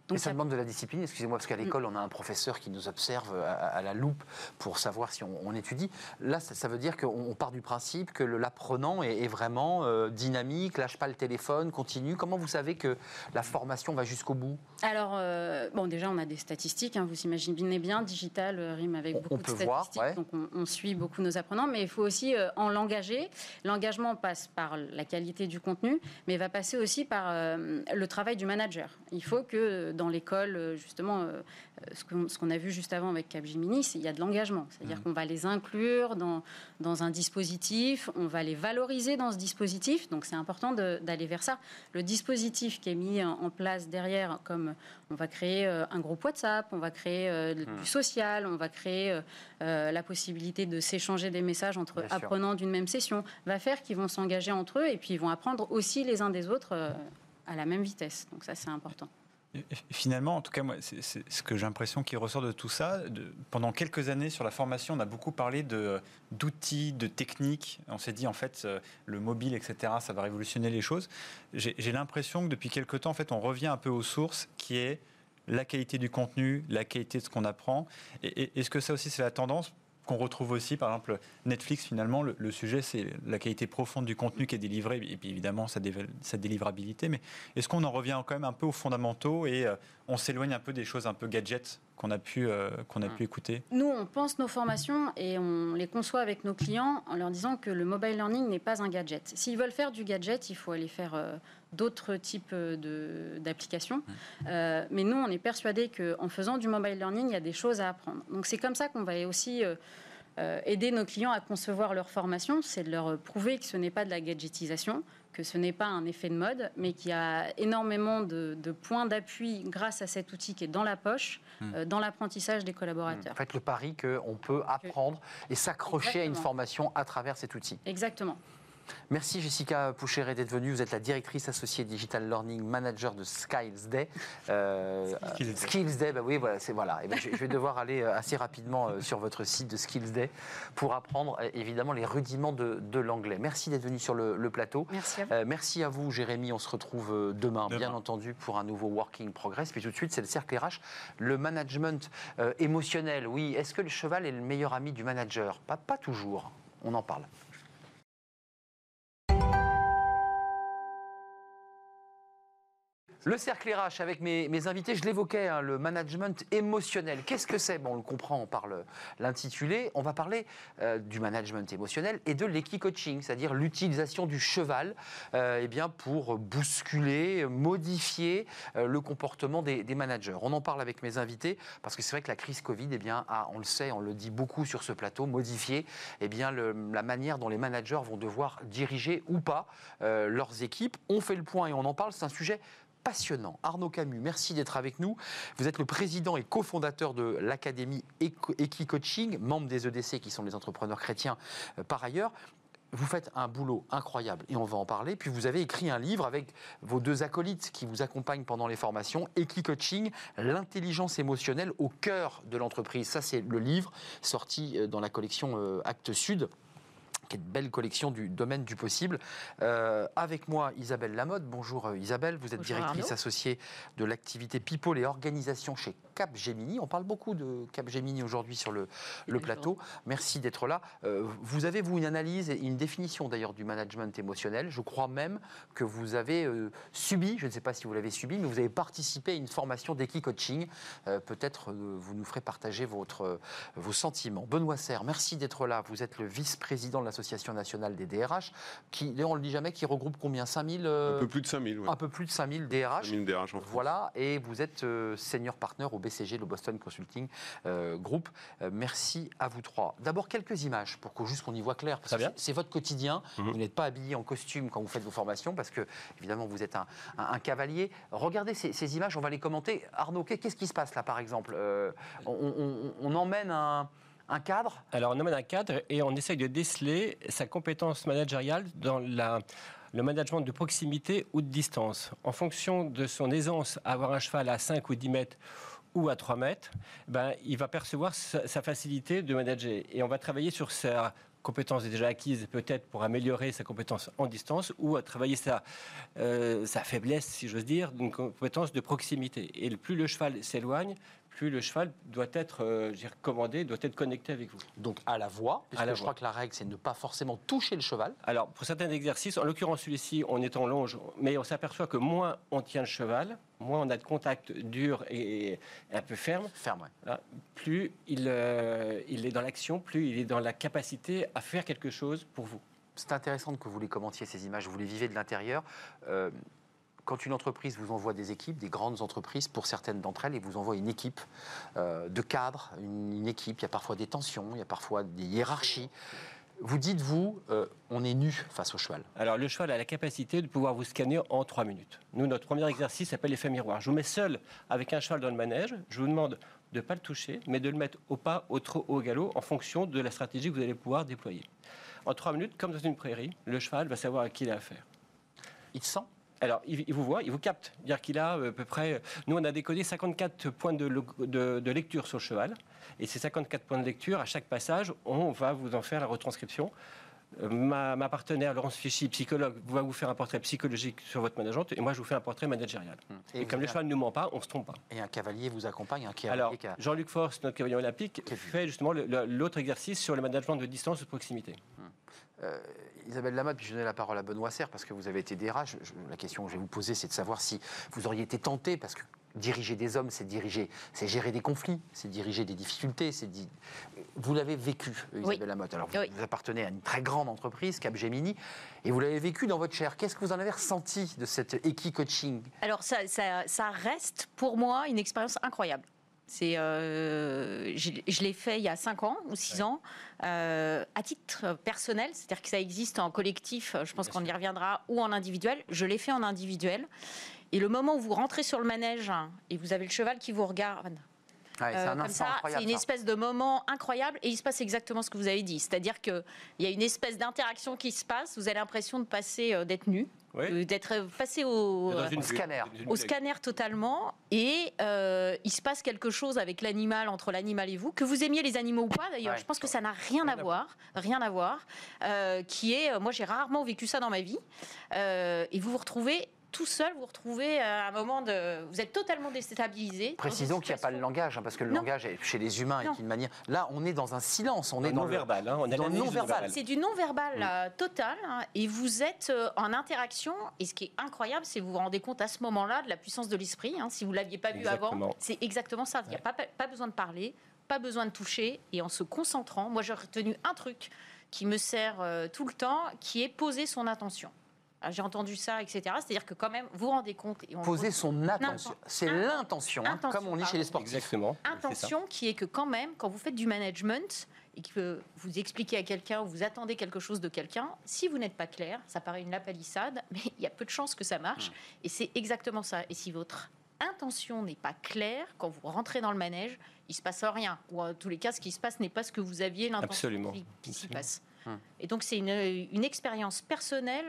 A: Donc, et ça, demande de la discipline, excusez-moi, parce qu'à mm. l'école, on a un professeur qui nous observe à, la loupe pour savoir si on, étudie. Là, ça, veut dire qu'on part du principe que l'apprenant est, vraiment euh, dynamique, lâche pas le téléphone, continue. Comment vous savez que la formation va jusqu'au bout?
F: Alors, euh, bon, déjà, on a des statistiques, hein, vous imaginez bien, digital euh, rime avec beaucoup de statistiques, donc on, suit beaucoup nos apprenants, mais il faut aussi en l'engager. L'engagement passe par la qualité du contenu, mais va passer aussi par le travail du manager. Il faut que dans l'école, euh, justement, euh, ce qu'on a vu juste avant avec Capgemini, il y a de l'engagement. C'est-à-dire mmh. qu'on va les inclure dans, dans un dispositif, on va les valoriser dans ce dispositif. Donc c'est important d'aller vers ça. Le dispositif qui est mis en place derrière, comme on va créer euh, un groupe WhatsApp, on va créer du mmh. social, on va créer la possibilité de s'échanger des messages entre apprenants d'une même session, va faire qu'ils vont s'engager entre eux et puis ils vont apprendre aussi les uns des autres à la même vitesse. Donc ça, c'est important.
D: Finalement, en tout cas, moi, c'est ce que j'ai l'impression qui ressort de tout ça. pendant quelques années, sur la formation, on a beaucoup parlé d'outils, de, techniques. On s'est dit, en fait, euh, le mobile, etc., ça va révolutionner les choses. J'ai l'impression que depuis quelques temps, en fait, on revient un peu aux sources, qui est la qualité du contenu, la qualité de ce qu'on apprend. Est-ce que ça aussi, c'est la tendance qu'on retrouve aussi, par exemple, Netflix, finalement, le, sujet, c'est la qualité profonde du contenu qui est délivré, et puis évidemment sa, délivrabilité. Mais est-ce qu'on en revient quand même un peu aux fondamentaux et euh, on s'éloigne un peu des choses un peu gadgets qu'on a pu, euh, qu'on a pu écouter
F: Nous, on pense nos formations et on les conçoit avec nos clients en leur disant que le mobile learning n'est pas un gadget. S'ils veulent faire du gadget, il faut aller faire euh, d'autres types d'applications. Mmh. mais nous, on est persuadés qu'en faisant du mobile learning, il y a des choses à apprendre. Donc c'est comme ça qu'on va aussi euh, aider nos clients à concevoir leur formation, c'est de leur prouver que ce n'est pas de la gadgetisation, que ce n'est pas un effet de mode, mais qu'il y a énormément de, points d'appui grâce à cet outil qui est dans la poche, hmm. euh, dans l'apprentissage des collaborateurs.
A: En fait, le pari qu'on peut apprendre et s'accrocher à une formation à travers cet outil.
F: Exactement.
A: Merci Jessica Poucheret d'être venue. Vous êtes la directrice associée Digital Learning Manager de Skills Day. Euh, Skills, Day, bah oui, voilà. C'est, voilà. Eh ben, je, vais devoir aller euh, assez rapidement euh, sur votre site de Skills Day pour apprendre évidemment les rudiments de, l'anglais. Merci d'être venu sur le, plateau.
F: Merci à, vous.
A: merci à vous, Jérémy. On se retrouve demain, bien entendu, pour un nouveau Working Progress. Puis tout de suite, c'est le cercle RH, le management émotionnel. Oui, est-ce que le cheval est le meilleur ami du manager? Pas, pas toujours. On en parle. Le cercle RH avec mes, invités, je l'évoquais, hein, le management émotionnel. Qu'est-ce que c'est? Bon, On le comprend, parle l'intitulé. On va parler euh, du management émotionnel et de l'équi-coaching, c'est-à-dire l'utilisation du cheval euh, eh bien, pour bousculer, modifier euh, le comportement des, managers. On en parle avec mes invités parce que c'est vrai que la crise Covid, eh bien, on le sait, on le dit beaucoup sur ce plateau, modifié eh bien, la manière dont les managers vont devoir diriger ou pas leurs équipes. On fait le point et on en parle. C'est un sujet passionnant. Arnaud Camus, merci d'être avec nous. Vous êtes le président et cofondateur de l'Académie Equi-Coaching, membre des EDC qui sont les entrepreneurs chrétiens euh, par ailleurs. Vous faites un boulot incroyable et on va en parler. Puis vous avez écrit un livre avec vos deux acolytes qui vous accompagnent pendant les formations, Equi-Coaching, l'intelligence émotionnelle au cœur de l'entreprise. Ça, c'est le livre sorti euh, dans la collection euh, Actes Sud qui est une belle collection du domaine du possible. Euh, avec moi, Isabelle Lamotte. Bonjour euh, Isabelle, vous êtes directrice associée de l'activité People et Organisation chez Capgemini. On parle beaucoup de Capgemini aujourd'hui sur le, plateau. Merci d'être là. Euh, vous avez, vous, une analyse et une définition d'ailleurs du management émotionnel. Je crois même que vous avez subi, je ne sais pas si vous l'avez subi, mais vous avez participé à une formation d'équi-coaching. Peut-être vous nous ferez partager votre, vos sentiments. Benoît Serre, merci d'être là. Vous êtes le vice-président de la l'Association nationale des DRH, qui, on le dit jamais, qui regroupe combien? 5000
G: euh, Un peu plus de 5000,
A: Un peu plus de 5000 DRH. 5000 DRH en France. Voilà, et vous êtes euh, senior partner au BCG, le Boston Consulting euh, Group. merci à vous trois. D'abord, quelques images pour que juste qu'on y voit clair. C'est votre quotidien. Mhm. Vous n'êtes pas habillé en costume quand vous faites vos formations, parce que, évidemment, vous êtes un, cavalier. Regardez ces, images, on va les commenter. Arnaud, qu'est-ce qui se passe là, par exemple? On emmène un un cadre?
H: Alors, on amène un cadre et on essaye de déceler sa compétence managériale dans le management de proximité ou de distance. En fonction de son aisance à avoir un cheval à 5 ou 10 mètres ou à 3 mètres, ben, il va percevoir sa, facilité de manager. Et on va travailler sur sa compétence déjà acquise peut-être pour améliorer sa compétence en distance ou à travailler sa, euh, sa faiblesse, si j'ose dire, d'une compétence de proximité. Et plus le cheval s'éloigne, plus le cheval doit être euh, commandé, doit être connecté avec vous.
A: Donc à la voix, puisque
H: À la
A: je
H: voix.
A: crois que la règle, c'est de ne pas forcément toucher le cheval.
H: Alors, pour certains exercices, en l'occurrence celui-ci, on est en longe, mais on s'aperçoit que moins on tient le cheval, moins on a de contact dur et un peu ferme,
A: Ferme, ouais.
H: Là, plus il, euh, il est dans l'action, plus il est dans la capacité à faire quelque chose pour vous.
A: C'est intéressant que vous les commentiez, ces images, vous les vivez de l'intérieur. Euh, quand une entreprise vous envoie des équipes, des grandes entreprises, pour certaines d'entre elles, et vous envoie une équipe euh, de cadres, une, une équipe, il y a parfois des tensions, il y a parfois des hiérarchies. Vous dites, vous, euh, on est nu face au cheval.
H: Alors, le cheval a la capacité de pouvoir vous scanner en 3 minutes. Nous, notre premier exercice s'appelle l'effet miroir. Je vous mets seul avec un cheval dans le manège. Je vous demande de ne pas le toucher, mais de le mettre au pas, au trot, au galop, en fonction de la stratégie que vous allez pouvoir déployer. En 3 minutes, comme dans une prairie, le cheval va savoir à qui il a affaire.
A: Il sent
H: Alors, il, il vous voit, il vous capte. C'est-à-dire qu'il a euh, à peu près. Nous, on a décodé 54 points de, lo- de- de lecture sur le cheval. Et ces 54 points de lecture, à chaque passage, on va vous en faire la retranscription. Euh, Ma, ma partenaire, Laurence Fichy, psychologue, va vous faire un portrait psychologique sur votre manageante. Et moi, je vous fais un portrait managérial. Et, comme le cheval ne ment pas, on ne se trompe pas.
A: Et un cavalier vous accompagne, un cavalier
H: Alors,
A: a-
H: Jean-Luc Force, notre cavalier olympique, fait justement l'autre exercice sur le management de distance ou de proximité.
A: Euh, Isabelle Lamotte, puis je donne la parole à Benoît Serre, parce que vous avez été DRH. Je- la question que je vais vous poser, c'est de savoir si vous auriez été tenté, parce que diriger des hommes, c'est diriger, c'est gérer des conflits, c'est diriger des difficultés. c'est di- Vous l'avez vécu, euh, Isabelle
G: Oui.
A: Lamotte. Alors, vous,
G: Oui.
A: vous appartenez à une très grande entreprise, Capgemini, et vous l'avez vécu dans votre chair. Qu'est-ce que vous en avez ressenti de cet équi-coaching
G: Alors ça, ça- ça reste pour moi une expérience incroyable. C'est, euh, je, je l'ai fait il y a 5 ans ou 6 ans, euh, à titre personnel, c'est-à-dire que ça existe en collectif, je pense qu'on y reviendra, ou en individuel. Je l'ai fait en individuel. Et le moment où vous rentrez sur le manège et vous avez le cheval qui vous regarde,
A: Ouais, C'est
G: euh,
A: un
G: comme ça, c'est une espèce de moment incroyable et il se passe exactement ce que vous avez dit. C'est-à-dire qu'il y a une espèce d'interaction qui se passe, vous avez l'impression de passer, euh, d'être nu,
H: Oui.
G: euh, d'être euh, passé au,
A: Au scanner.
G: au scanner totalement et euh, il se passe quelque chose avec l'animal, entre l'animal et vous, que vous aimiez les animaux ou pas d'ailleurs,
A: Ouais.
G: je pense que ça n'a rien à voir, rien à voir, euh, qui est, euh, moi j'ai rarement vécu ça dans ma vie, euh, et vous vous retrouvez tout seul, vous vous retrouvez à un moment de... Vous êtes totalement déstabilisé.
A: Précisons qu'il n'y a pas le langage, hein, parce que le
G: Non.
A: langage est- chez les humains est une manière. Là, on est dans un silence, on est dans le-
H: non-verbal. hein, on a
A: dans le non-verbal.
G: C'est du non-verbal euh, total hein, et vous êtes euh, en interaction et ce qui est incroyable c'est que vous vous rendez compte à ce moment-là de la puissance de l'esprit. hein. si vous l'aviez pas vu avant, c'est exactement ça. Il n'y a pas, pas besoin de parler, pas besoin de toucher et en se concentrant, moi j'ai retenu un truc qui me sert euh, tout le temps, qui est poser son attention. Ah, J'ai entendu ça, etc. C'est-à-dire que quand même, vous vous rendez compte. Et on
A: Poser son attention. C'est
G: Inten-
A: l'intention, hein,
G: intention,
A: comme on dit chez les sportifs.
H: Exactement.
G: intention qui est que quand même, quand vous faites du management et que vous expliquez à quelqu'un ou vous attendez quelque chose de quelqu'un, si vous n'êtes pas clair, ça paraît une lapalissade, mais il y a peu de chances que ça marche. Et c'est exactement ça. Et si votre intention n'est pas claire, quand vous rentrez dans le manège, il se passe rien. Ou en tous les cas, ce qui se passe n'est pas ce que vous aviez l'intention
H: Absolument.
G: qui, qui s'y
H: Absolument.
G: passe.
A: Hum.
G: Et donc c'est une, une expérience personnelle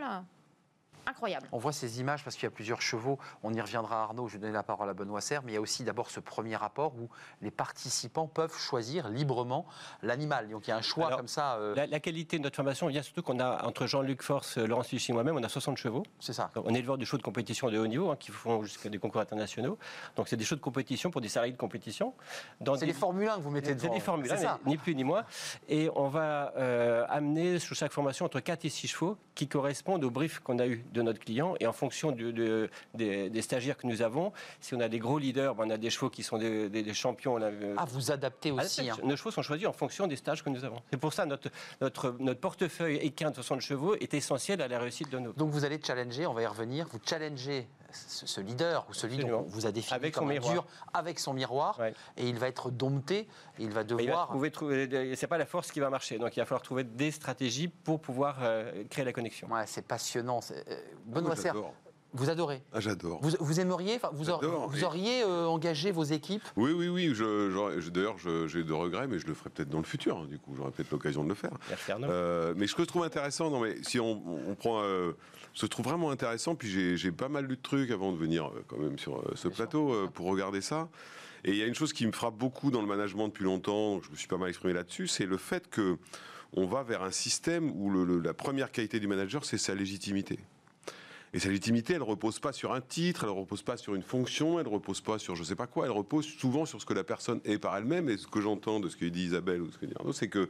G: incroyable.
A: On voit ces images parce qu'il y a plusieurs chevaux. On y reviendra, Arnaud. Je vais donner la parole à Benoît Serre. Mais il y a aussi d'abord ce premier rapport où les participants peuvent choisir librement l'animal. Donc il y a un choix
H: Alors,
A: comme ça. euh,
H: La, la qualité de notre formation vient surtout qu'on a, entre Jean-Luc Force, Laurence Fichy et moi-même, on a 60 chevaux.
A: c'est ça.
H: On est éleveur de chevaux de compétition de haut niveau, hein, qui font jusqu'à des concours internationaux. Donc c'est des chevaux de compétition pour des salariés de compétition. Dans
A: C'est
H: des-
A: les Formule 1 que vous mettez
H: C'est
A: devant.
H: des formules,
A: C'est ça.
H: ni plus ni moins. Et on va euh, amener sur chaque formation entre 4 et 6 chevaux qui correspondent au brief qu'on a eu de notre client. Et en fonction du- de- des, des stagiaires que nous avons, si on a des gros leaders, ben, on a des chevaux qui sont des, des- des champions. là, euh,
A: Ah, vous adaptez aussi. hein.
H: Nos chevaux sont choisis en fonction des stages que nous avons. C'est pour ça notre, notre, notre portefeuille équin de 60 chevaux est essentiel à la réussite de nos.
A: Donc vous allez challenger, on va y revenir, vous challengez ce, ce leader ou celui
H: Absolument.
A: dont on vous a défini
H: Avec
A: comme
H: son
A: un
H: miroir.
A: dur avec son miroir
H: Ouais.
A: et il va être dompté et il va
H: Il va
A: devoir
H: trouver, trouver des- c'est pas la force qui va marcher. Donc il va falloir trouver des stratégies pour pouvoir euh, créer la connexion.
A: Ouais, c'est passionnant. c'est- euh,
I: Ah,
A: Benoît Serre. Vous adorez
I: Ah, j'adore.
A: vous, vous aimeriez, enfin, vous, aur- vous auriez euh, engagé vos équipes?
I: Oui, oui, oui. Je, j'aurais- je- d'ailleurs, j'ai de regrets, mais je le ferai peut-être dans le futur. hein, Du coup, j'aurai peut-être l'occasion de le faire. Euh, mais ce que je trouve intéressant, non, mais si on, on prend, euh, je trouve vraiment intéressant. Puis j'ai, pas mal lu de trucs avant de venir euh, quand même sur euh, ce
A: Bien
I: plateau euh, pour regarder ça. Et il y a une chose qui me frappe beaucoup dans le management depuis longtemps. Je me suis pas mal exprimé là-dessus, c'est le fait que on va vers un système où le- le- la première qualité du manager, c'est sa légitimité. Et sa légitimité, elle repose pas sur un titre, elle repose pas sur une fonction, elle repose pas sur je sais pas quoi, elle repose souvent sur ce que la personne est par elle-même. Et ce que j'entends de ce que dit Isabelle ou ce que dit Arnaud, c'est que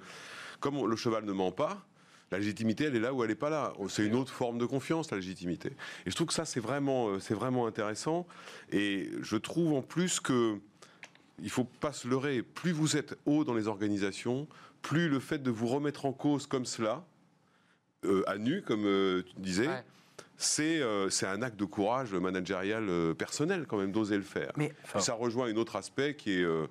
I: comme le cheval ne ment pas, la légitimité, elle est là où elle n'est pas là. C'est une autre forme de confiance, la légitimité. Et je trouve que ça, c'est vraiment, euh, c'est vraiment intéressant. Et je trouve en plus que il faut pas se leurrer. Plus vous êtes haut dans les organisations, plus le fait de vous remettre en cause comme cela, euh, à nu, comme euh, tu disais. C'est euh, c'est un acte de courage managérial euh, personnel quand même d'oser le faire.
A: Mais
I: Ça rejoint un autre aspect qui est euh,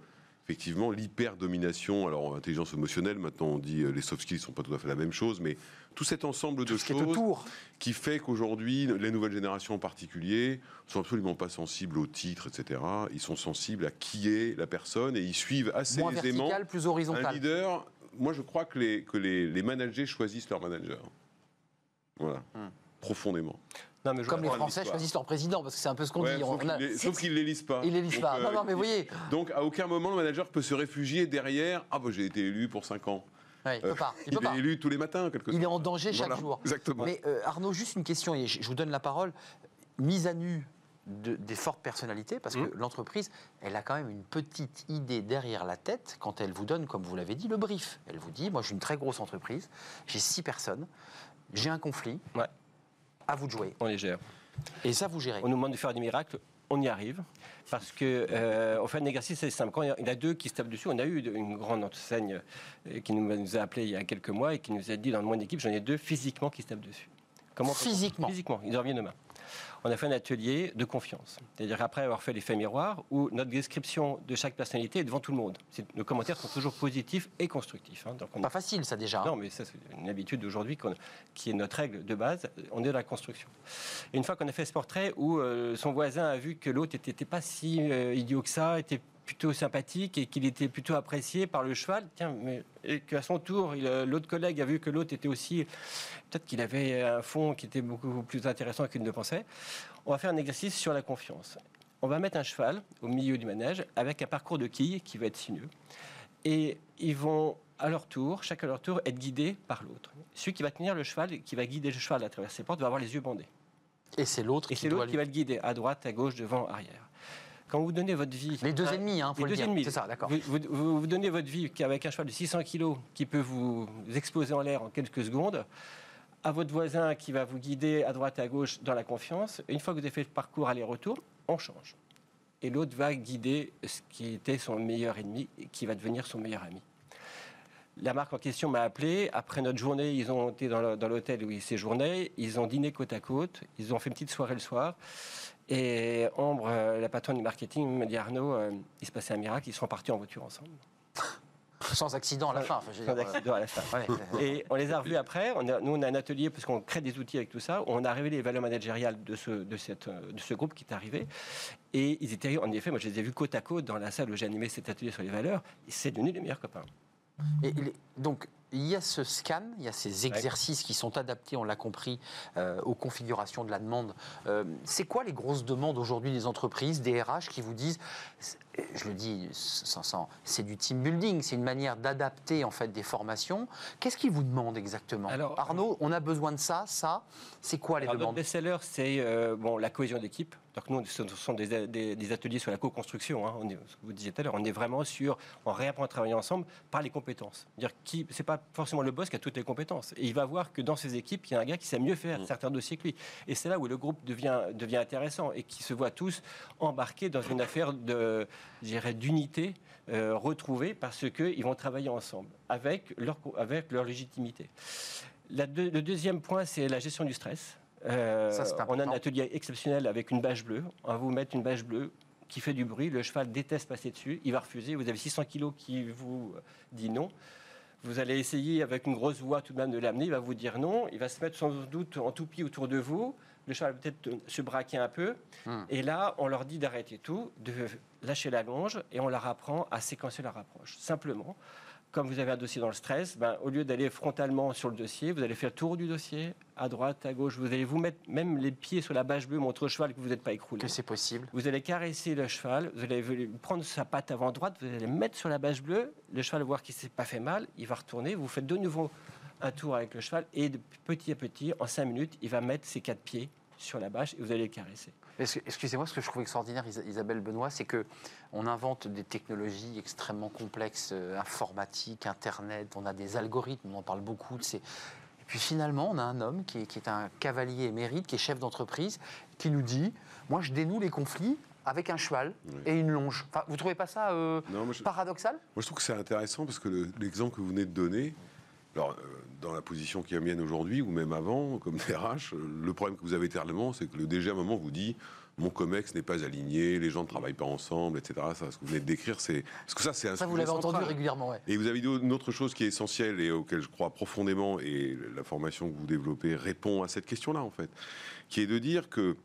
I: effectivement l'hyper-domination. Alors, intelligence émotionnelle, maintenant on dit euh, les soft skills ne sont pas tout à fait la même chose, mais tout cet ensemble de
A: tout qui
I: choses
A: autour.
I: qui fait qu'aujourd'hui, les nouvelles générations en particulier sont absolument pas sensibles aux titres, etc. Ils sont sensibles à qui est la personne et ils suivent assez
A: Moins
I: aisément
A: vertical, plus
I: un
A: horizontal.
I: leader. Moi, je crois que les, que les, les managers choisissent leur manager. Voilà,
A: Hmm.
I: Profondément.
H: Non, mais je
A: Comme les Français choisissent leur président, parce que c'est un peu ce qu'on
I: Ouais,
A: dit.
I: sauf qu'ils
A: a-
I: les- sauf qu'ils ne les lisent pas.
A: Ils les lisent
I: Donc,
A: pas. Non,
I: euh,
A: non, mais vous voyez,
I: Donc, à aucun moment, le manager peut se réfugier derrière Ah, bah, j'ai été élu pour 5 ans.
A: Ouais, il peut pas. Il
I: Il,
A: peut pas.
I: est élu tous les matins, quelque
A: Il est en danger chaque
I: Voilà,
A: jour.
I: Exactement.
A: Mais euh, Arnaud, juste une question, et je vous donne la parole. Mise à nu de- des fortes personnalités, parce que
H: Mmh.
A: l'entreprise, elle a quand même une petite idée derrière la tête quand elle vous donne, comme vous l'avez dit, le brief. Elle vous dit, moi suis une très grosse entreprise, j'ai six personnes, j'ai un conflit,
H: Ouais.
A: À vous de jouer.
H: On les gère.
A: Et ça, vous gérez.
H: On nous demande de faire des miracles, on y arrive. Parce que euh, on fait un exercice assez simple. Quand il y en a deux qui se tapent dessus, on a eu une grande enseigne euh, qui nous, a appelé il y a quelques mois et qui nous a dit dans mon équipe, j'en ai deux physiquement qui se tapent dessus. Comment
A: Physiquement
H: Physiquement, ils en reviennent demain. On a fait un atelier de confiance. C'est-à-dire après avoir fait l'effet miroir, où notre description de chaque personnalité est devant tout le monde. Nos commentaires sont toujours positifs et constructifs. hein. Donc on
A: Pas facile, ça déjà. hein.
H: non, mais ça, c'est une habitude d'aujourd'hui qui est notre règle de base. On est dans la construction. Et une fois qu'on a fait ce portrait où euh, son voisin a vu que l'autre n'était pas si euh, idiot que ça, était plutôt sympathique et qu'il était plutôt apprécié par le cheval, tiens, mais et qu'à son tour, euh, l'autre collègue a vu que l'autre était aussi, peut-être qu'il avait un fond qui était beaucoup plus intéressant qu'il ne le pensait. On va faire un exercice sur la confiance. On va mettre un cheval au milieu du manège avec un parcours de quilles qui va être sinueux. Et ils vont, à leur tour, chacun à leur tour, être guidés par l'autre. Celui qui va tenir le cheval, qui va guider le cheval à travers ses portes, va avoir les yeux bandés.
A: Et c'est l'autre
H: Et
A: qui
H: c'est
A: doit
H: l'autre qui va le guider, à droite, à gauche, devant, arrière. Quand vous donnez votre vie...
A: Les deux
H: à-
A: ennemis, hein, faut
H: les
A: le
H: deux
A: dire.
H: ennemis.
A: C'est ça, d'accord.
H: Vous, vous- vous- vous donnez votre vie avec un cheval de 600 kg qui peut vous exploser en l'air en quelques secondes, à votre voisin qui va vous guider à droite et à gauche dans la confiance. Une fois que vous avez fait le parcours aller-retour, on change. Et l'autre va guider ce qui était son meilleur ennemi et qui va devenir son meilleur ami. La marque en question m'a appelé. Après notre journée, ils ont été dans l'hôtel où ils séjournaient. Ils ont dîné côte à côte. Ils ont fait une petite soirée le soir. Et Ambre, euh, la patronne du marketing, me dit Arnaud, euh, il se passait un miracle. Ils sont partis en voiture ensemble.
A: Sans accident à la fin. enfin, je veux
H: Sans
A: dire,
H: accident à la fin.
A: ouais, ouais.
H: Et on les a revus après. On a- nous, on a un atelier, parce qu'on crée des outils avec tout ça. où On a révélé les valeurs managériales de ce, de, cette, euh, de ce groupe qui est arrivé. Et ils étaient, en effet, moi, je les ai vus côte à côte dans la salle où j'ai animé cet atelier sur les valeurs. Et c'est devenu les meilleurs copains.
A: Et donc, il y a ce scan, il y a ces exercices qui sont adaptés, on l'a compris, euh, aux configurations de la demande. Euh, c'est quoi les grosses demandes aujourd'hui des entreprises, des RH qui vous disent, je le dis sans, c'est du team building, c'est une manière d'adapter en fait des formations. Qu'est-ce qu'ils vous demandent exactement?
H: Alors,
A: Arnaud, on a besoin de ça, ça. C'est quoi les
H: Alors, notre
A: demandes?
H: best-seller, c'est euh, bon, la cohésion d'équipe. Donc nous, ce sont des, des- des ateliers sur la co-construction. hein. On est, que vous disiez tout à l'heure, on est vraiment sur, on réapprend à travailler ensemble par les compétences. Dire qui, c'est pas forcément le boss qui a toutes les compétences. Et il va voir que dans ses équipes, il y a un gars qui sait mieux faire certains dossiers que lui. Et c'est là où le groupe devient, devient intéressant et qui se voit tous embarqués dans une affaire de, d'unité euh, retrouvée parce qu'ils vont travailler ensemble avec leur, avec leur légitimité. La deux- le deuxième point, c'est la gestion du stress. Euh,
A: Ça,
H: on a un atelier exceptionnel avec une bâche bleue. On va vous mettre une bâche bleue qui fait du bruit. Le cheval déteste passer dessus. Il va refuser. Vous avez 600 kilos qui vous dit non. Vous allez essayer avec une grosse voix tout de même de l'amener. Il va vous dire non. Il va se mettre sans doute en toupie autour de vous. Le cheval va peut-être se braquer un peu.
A: Hmm.
H: Et là, on leur dit d'arrêter tout, de lâcher la longe et on leur apprend à séquencer leur approche. Simplement, comme vous avez un dossier dans le stress, ben, au lieu d'aller frontalement sur le dossier, vous allez faire le tour du dossier, à droite, à gauche. Vous allez vous mettre même les pieds sur la bâche bleue, montre au cheval que vous n'êtes pas écroulé.
A: Que c'est possible.
H: Vous allez caresser le cheval, vous allez prendre sa patte avant droite, vous allez le mettre sur la bâche bleue, le cheval va voir qu'il ne s'est pas fait mal, il va retourner, vous faites de nouveau un tour avec le cheval, et de petit à petit, en cinq minutes, il va mettre ses quatre pieds sur la bâche et vous allez le caresser.
A: Excusez-moi, ce que je trouve extraordinaire, Isabelle Benoît, c'est que on invente des technologies extrêmement complexes, euh, informatiques, Internet, on a des algorithmes, on en parle beaucoup. Et puis finalement, on a un homme qui est, un cavalier émérite, qui est chef d'entreprise, qui nous dit Moi, je dénoue les conflits avec un cheval et une longe. Enfin, vous trouvez pas ça euh, paradoxal?
I: Moi, je trouve que c'est intéressant parce que l'exemple que vous venez de donner, alors, euh, dans la position qui est mienne aujourd'hui, ou même avant, comme DRH, le problème que vous avez éternellement, c'est que le DG à un moment vous dit mon COMEX n'est pas aligné, les gens ne travaillent pas ensemble, etc. Ça, ce que vous venez de décrire, c'est. Parce que ça, c'est un
A: Ça, vous l'avez entendu régulièrement,
I: Et vous avez dit une autre chose qui est essentielle et auquel je crois profondément, et la formation que vous développez répond à cette question-là, en fait, qui est de dire que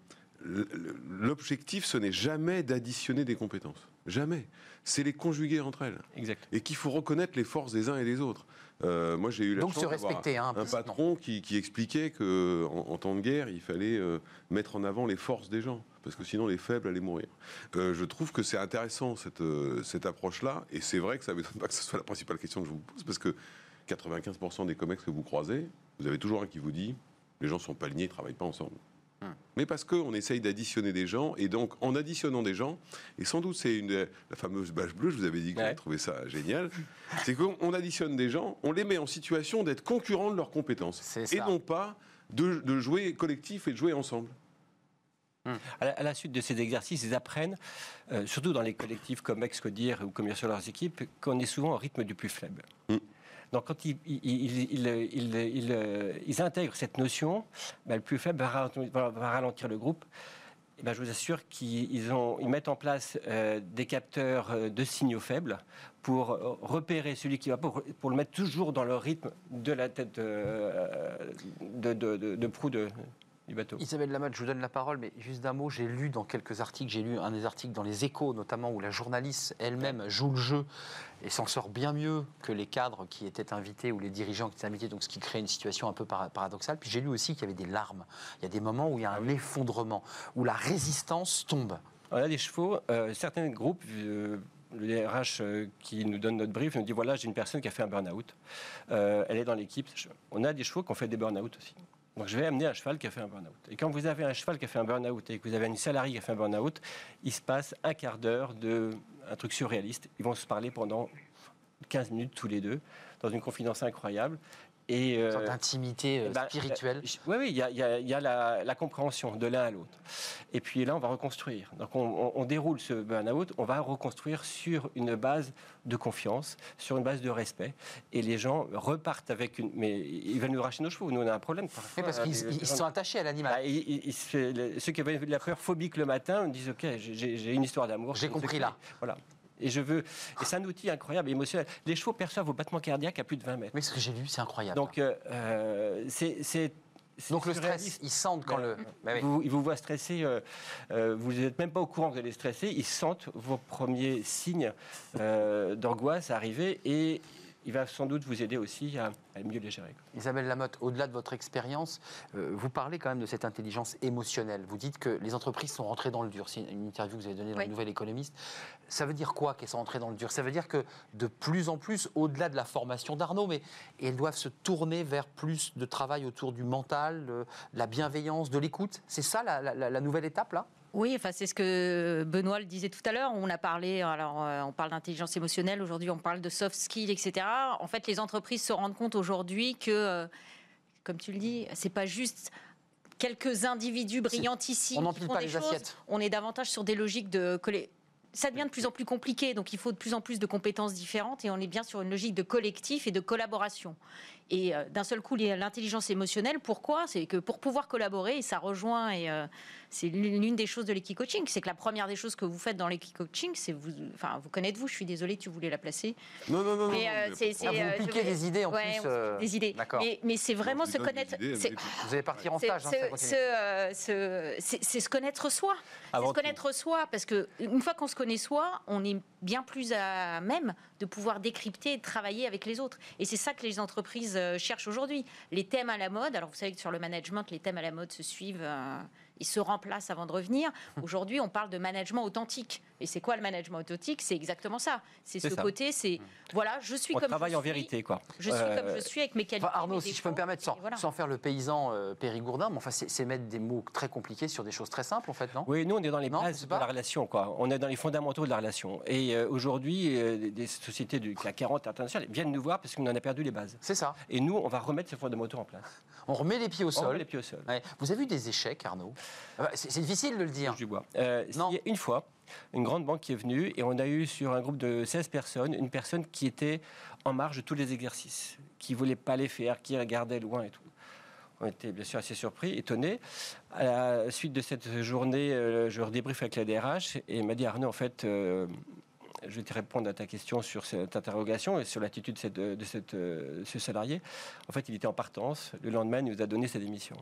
I: l'objectif, ce n'est jamais d'additionner des compétences. Jamais. C'est les conjuguer entre elles.
H: Exact.
I: Et qu'il faut reconnaître les forces des uns et des autres. Euh, moi, j'ai eu la
A: Donc se respecter, hein,
I: un patron qui, expliquait que en, temps de guerre, il fallait euh, mettre en avant les forces des gens, parce que sinon les faibles allaient mourir. Euh, je trouve que c'est intéressant cette, cette approche-là, et c'est vrai que ça ne m'étonne pas que ce soit la principale question que je vous pose, parce que 95% des comex que vous croisez, vous avez toujours un qui vous dit les gens sont pas alignés, ils travaillent pas ensemble. Mais parce qu'on essaye d'additionner des gens, et donc en additionnant des gens, et sans doute c'est une la fameuse bâche bleue, je vous avais dit que ouais. j'avais trouvé ça génial, c'est qu'on additionne des gens, on les met en situation d'être concurrents de leurs compétences, et non pas de, jouer collectif et de jouer ensemble.
H: Hmm. À, la, suite de ces exercices, ils apprennent, euh, surtout dans les collectifs comme Ex-Codir ou comme sur leurs équipes, qu'on est souvent au rythme du plus faible. Hmm. Donc quand ils, ils, intègrent cette notion, ben, le plus faible va ralentir, le groupe. Ben, je vous assure qu'ils ils mettent en place euh, des capteurs euh, de signaux faibles pour euh, repérer celui qui va pour, le mettre toujours dans le rythme de la tête de, de, de proue de,
A: Isabelle Lamotte, je vous donne la parole, mais juste d'un mot, j'ai lu dans quelques articles, j'ai lu un des articles dans les échos notamment, où la journaliste elle-même joue le jeu et s'en sort bien mieux que les cadres qui étaient invités ou les dirigeants qui étaient invités, donc ce qui crée une situation un peu paradoxale. Puis j'ai lu aussi qu'il y avait des larmes. Il y a des moments où il y a un effondrement, où la résistance tombe.
H: On a des chevaux, euh, certains groupes... Euh, le RH euh, qui nous donne notre brief nous dit voilà, j'ai une personne qui a fait un burn-out. elle est dans l'équipe. On a des chevaux qui ont fait des burn-out aussi. Donc je vais amener un cheval qui a fait un burn-out. Et quand vous avez un cheval qui a fait un burn-out et que vous avez une salariée qui a fait un burn-out, il se passe un quart d'heure de un truc surréaliste. Ils vont se parler pendant 15 minutes tous les deux, dans une confidence incroyable.
A: Et, euh, une d'intimité euh, bah, spirituelle.
H: oui, oui, il y a, la, compréhension de l'un à l'autre. Et puis là, on va reconstruire. Donc on, déroule ce burn-out, on va reconstruire sur une base de confiance, sur une base de respect. Et les gens repartent avec une... Mais ils veulent nous racheter nos chevaux, nous on a un problème.
A: oui, parce qu'ils se sont attachés à l'animal.
H: Bah, ceux qui avaient de la peur phobique le matin, disent, OK, j'ai une histoire d'amour.
A: J'ai compris là.
H: Voilà. Et je veux. Et c'est un outil incroyable, émotionnel. Les chevaux perçoivent vos battements cardiaques à plus de 20 mètres.
A: Mais ce que j'ai lu, c'est incroyable.
H: Donc, euh, euh, c'est.
A: Donc le stress, ils sentent quand le...
H: Bah vous, ils vous voient stresser, euh, vous n'êtes même pas au courant que vous allez stresser, ils sentent vos premiers signes d'angoisse arriver et il va sans doute vous aider aussi à, mieux les gérer.
A: Isabelle Lamotte, au-delà de votre expérience, euh, vous parlez quand même de cette intelligence émotionnelle. Vous dites que les entreprises sont rentrées dans le dur. C'est une interview que vous avez donnée dans le Nouvel Économiste. Ça veut dire quoi qu'elles sont rentrées dans le dur? Ça veut dire que de plus en plus, au-delà de la formation d'Arnaud, mais elles doivent se tourner vers plus de travail autour du mental, de la bienveillance, de l'écoute. C'est ça la nouvelle étape là?
G: Oui, enfin, c'est ce que Benoît le disait tout à l'heure. On a parlé, alors euh, on parle d'intelligence émotionnelle, aujourd'hui on parle de soft skills, etc. En fait, les entreprises se rendent compte aujourd'hui que, euh, comme tu le dis, c'est pas juste quelques individus brillantissimes.
A: On n'empile pas les assiettes.
G: On est davantage sur des logiques de ça devient de plus en plus compliqué, donc il faut de plus en plus de compétences différentes et on est bien sur une logique de collectif et de collaboration. Et euh, d'un seul coup, l'intelligence émotionnelle, pourquoi? C'est que pour pouvoir collaborer, et ça rejoint, et euh, c'est l'une des choses de l'équipe coaching, c'est que la première des choses que vous faites dans l'équipe coaching, c'est vous, enfin, vous connaissez vous. Je suis désolée, tu voulais la placer.
I: Non, non, non.
A: Mais, euh, c'est, ah, vous piquez des idées en plus.
G: Des idées. Mais, mais c'est vraiment se connaître.
A: vous allez partir en stage.
G: Hein, c'est se connaître soi. C'est se connaître soi, parce que une fois qu'on se connaît soi, on est bien plus à même de pouvoir décrypter et travailler avec les autres. Et c'est ça que les entreprises euh, cherchent aujourd'hui. Les thèmes à la mode, alors vous savez que sur le management, les thèmes à la mode se suivent. euh, ils se remplacent avant de revenir. Aujourd'hui, on parle de management authentique. Et c'est quoi le management authentique C'est exactement ça. C'est ce
H: ça.
G: côté, c'est voilà, je suis
H: On
G: comme
H: travaille
G: je
H: en
G: suis.
H: vérité, quoi.
G: Je suis
H: Euh,
G: comme je suis avec mes qualités.
A: Enfin, Arnaud,
G: mes
A: si je peux me permettre, sans,
G: et voilà.
A: sans faire le paysan euh, périgourdin, mais enfin, c'est mettre des mots très compliqués sur des choses très simples, en fait, non?
H: Oui, nous, on est dans les
A: Non,
H: bases de la relation, quoi. On est dans les fondamentaux de la relation. Et euh, aujourd'hui, euh, des- sociétés du CAC 40 internationales viennent nous voir parce qu'on en a perdu les bases.
A: C'est ça.
H: Et nous, on va remettre ces fondamentaux en place.
A: On remet les pieds au
H: On
A: sol.
H: remet les pieds au sol.
A: Ouais. Vous avez eu des échecs, Arnaud? C'est difficile de le dire.
H: Du bois. Euh,
A: Non.
H: il y a une fois, une grande banque qui est venue et on a eu sur un groupe de 16 personnes, une personne qui était en marge de tous les exercices, qui voulait pas les faire, qui regardait loin et tout. On était bien sûr assez surpris, étonnés. À la suite de cette journée, euh, je redébrief avec la DRH et il m'a dit Arnaud, en fait, euh, je vais te répondre à ta question sur cette interrogation et sur l'attitude de, cette- de euh, ce salarié. En fait, il était en partance. Le lendemain, il nous a donné sa démission.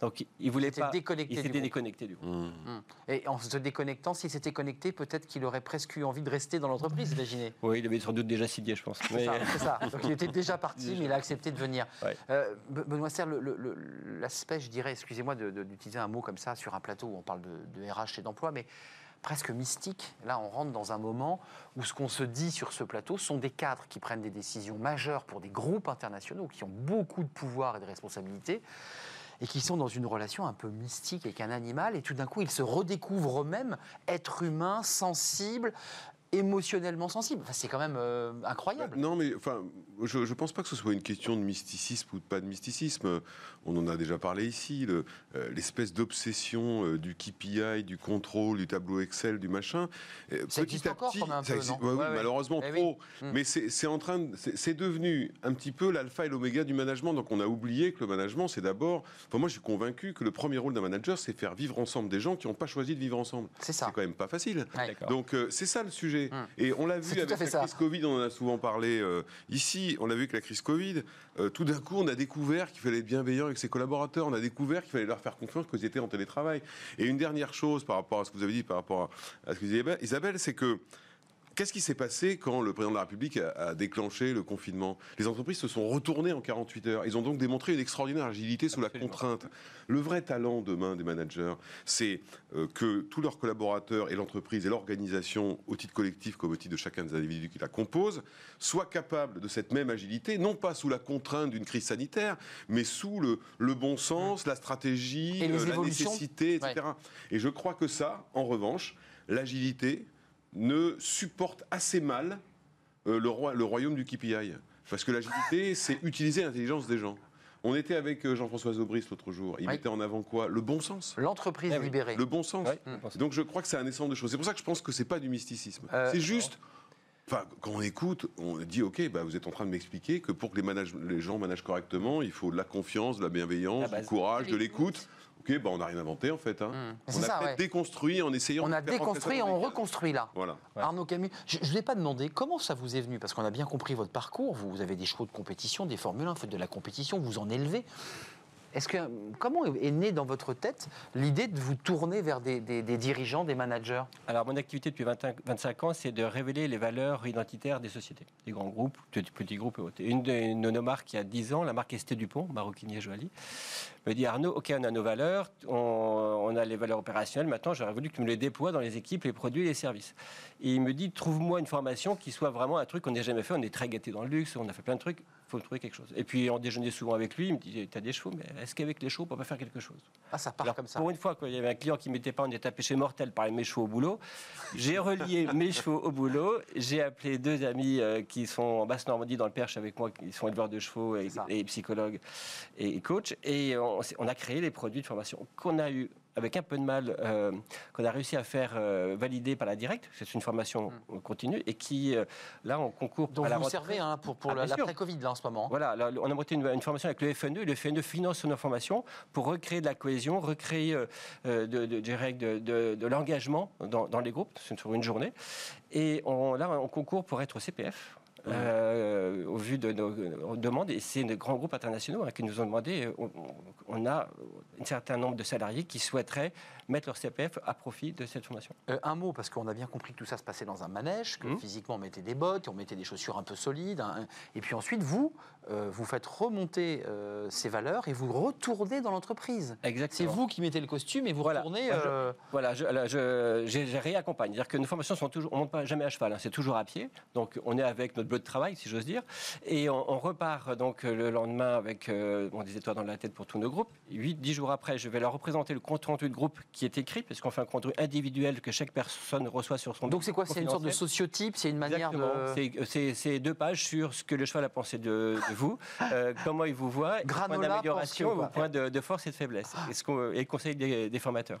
H: Donc, il voulait pas.
A: déconnecté
H: il s'était déconnecté du groupe.
I: Mmh.
A: Hum. Et en se déconnectant, s'il s'était connecté, peut-être qu'il aurait presque eu envie de rester dans l'entreprise, imaginez.
H: Oui, il avait sans doute déjà signé, je pense.
A: C'est
H: Mais-
A: ça, c'est ça. Donc il était déjà parti, mais il a accepté de venir.
H: Ouais.
A: Euh, Be- Benoît Serre, l'aspect, je dirais, excusez-moi d'utiliser un mot comme ça sur un plateau où on parle de, de RH et d'emploi, mais presque mystique. Là, on rentre dans un moment où ce qu'on se dit sur ce plateau sont des cadres qui prennent des décisions majeures pour des groupes internationaux qui ont beaucoup de pouvoir et de responsabilités et qui sont dans une relation un peu mystique avec un animal, et tout d'un coup, ils se redécouvrent eux-mêmes être humains, sensibles, émotionnellement sensibles. Enfin, c'est quand même euh, incroyable.
I: Non, mais enfin, je ne pense pas que ce soit une question de mysticisme ou de pas de mysticisme. On en a déjà parlé ici. le- euh, L'espèce d'obsession euh, du KPI, du contrôle, du tableau Excel, du machin. Euh,
A: Ça existe encore comme un
I: ça
A: peu,
I: existe-
A: non
I: ouais, oui,
A: Ouais, ouais.
I: malheureusement
A: Eh
I: trop.
A: oui.
I: Mais c'est en train, de- c'est devenu un petit peu l'alpha et l'oméga du management. Donc on a oublié que le management, c'est d'abord. Enfin, moi, je suis convaincu que le premier rôle d'un manager, c'est faire vivre ensemble des gens qui n'ont pas choisi de vivre ensemble.
A: C'est ça.
I: C'est quand même pas facile. Donc euh, c'est ça le sujet.
A: Hum.
I: Et on l'a vu avec la
A: ça.
I: crise Covid, on en a souvent parlé euh, ici. On l'a vu avec la crise Covid. Euh, tout d'un coup, on a découvert qu'il fallait être bienveillant avec ses collaborateurs. On a découvert qu'il fallait leur faire confiance qu'ils étaient en télétravail. Et une dernière chose par rapport à ce que vous avez dit, par rapport à, à ce que disait Isabelle, c'est que Qu'est-ce qui s'est passé quand le président de la République a, a déclenché le confinement? Les entreprises se sont retournées en 48 heures. Ils ont donc démontré une extraordinaire agilité sous
H: Absolument.
I: la contrainte. Le vrai talent demain des managers, c'est euh, que tous leurs collaborateurs et l'entreprise et l'organisation, au titre collectif comme au titre de chacun des individus qui la composent, soient capables de cette même agilité, non pas sous la contrainte d'une crise sanitaire, mais sous le, le bon sens, la stratégie, euh, la nécessité, etc. Et je crois que ça, en revanche, l'agilité ne supporte assez mal euh, le, roi- le royaume du KPI. Parce que l'agilité, c'est utiliser l'intelligence des gens. On était avec euh, Jean-François Zobris l'autre jour. Il
A: Oui.
I: mettait en avant quoi? Le bon sens.
A: L'entreprise
H: Eh oui.
A: libérée.
I: Le bon sens. Donc je crois que c'est un ensemble de choses. C'est pour ça que je pense que c'est pas du mysticisme.
A: Euh,
I: c'est juste. Enfin, quand on écoute, on dit ok, bah, vous êtes en train de m'expliquer que pour que les, manage- les gens managent correctement, il faut de la confiance, de la bienveillance,
H: La
I: du courage,
G: de
I: l'écoute. Ok, bah, on n'a rien inventé en fait. hein.
A: Hum.
I: On a
A: ça, ouais.
I: déconstruit en essayant.
A: On
I: de
A: a déconstruit,
I: dans
A: on reconstruit là.
I: Voilà.
H: Ouais.
A: Arnaud Camus, je ne l'ai pas demandé comment ça vous est venu, parce qu'on a bien compris votre parcours. Vous, vous avez des chevaux de compétition, des Formule 1, vous faites de la compétition, vous en élevez. Est-ce que, comment est née dans votre tête l'idée de vous tourner vers des, des- des dirigeants, des managers?
H: Alors, mon activité depuis 25, 25 ans, c'est de révéler les valeurs identitaires des sociétés, des grands groupes, des petits groupes et autres. Et Une de, nos marques, il y a 10 ans, la marque Esté Dupont, maroquinier Joali, me dit Arnaud, OK, on a nos valeurs, on, on a les valeurs opérationnelles, maintenant j'aurais voulu que tu me les déploies dans les équipes, les produits et les services. Et il me dit trouve-moi une formation qui soit vraiment un truc qu'on n'ait jamais fait, on est très gâté dans le luxe, on a fait plein de trucs, il faut trouver quelque chose. Et puis on déjeunait souvent avec lui, il me dit T'as des chevaux, mais est-ce qu'avec les chevaux, on peut pas faire quelque chose?
A: Ah, ça part
H: alors,
A: comme ça.
H: Pour une fois, quand il y avait un client qui ne mettait pas en état péché mortel par mes chevaux au boulot, j'ai relié mes chevaux au boulot. J'ai appelé deux amis euh, qui sont en Basse-Normandie dans le Perche avec moi, qui sont éleveurs de chevaux et, et psychologues et, et coachs. Et on, on a créé les produits de formation qu'on a eu avec un peu de mal, euh, qu'on a réussi à faire euh, valider par la directe. C'est une formation continue et qui, euh, là, on concourt
A: Donc
H: à la
A: vous
H: retraite.
A: servez hein, pour, pour
H: Ah,
A: la- l'après-Covid là en ce moment.
H: Voilà, là, on a monté une, une formation avec le FNE. et Le FNE, finance son formation pour recréer de la cohésion, recréer de, de, de, de- de l'engagement dans, dans les groupes c'est sur une journée. Et on, là, on concourt pour être CPF. Euh, au vu de nos nos demandes. Et c'est des grands groupes internationaux hein, qui nous ont demandé. euh, On, on a un certain nombre de salariés qui souhaiteraient mettre leur CPF à profit de cette formation.
A: Euh, un mot, parce qu'on a bien compris que tout ça se passait dans un manège, que
H: Mhm.
A: physiquement on mettait des bottes, on mettait des chaussures un peu solides, hein, et puis ensuite vous, euh, vous faites remonter euh, ces valeurs et vous retournez dans l'entreprise. C'est
H: Exactement.
A: vous qui mettez le costume et vous
H: Voilà.
A: retournez.
H: Je- Voilà, je, là, je, je- je réaccompagne. C'est-à-dire que nos formations sont toujours, on monte pas jamais à cheval, hein, c'est toujours à pied. Donc on est avec notre bleu de travail, si j'ose dire, et on, on repart donc le lendemain avec euh, bon, des étoiles dans la tête pour tous nos groupes. 8-10 jours après, je vais leur représenter le compte rendu de groupe qui est écrit, parce qu'on fait un compte rendu individuel que chaque personne reçoit sur son.
A: Donc c'est quoi? C'est une sorte de sociotype, c'est une manière
H: Exactement.
A: de.
H: C'est- C'est deux pages sur ce que le cheval a pensé de, de vous, euh, comment il vous voit, point d'amélioration, vos points de, de force et de faiblesse, et, ce qu'on- et conseil des, des formateurs.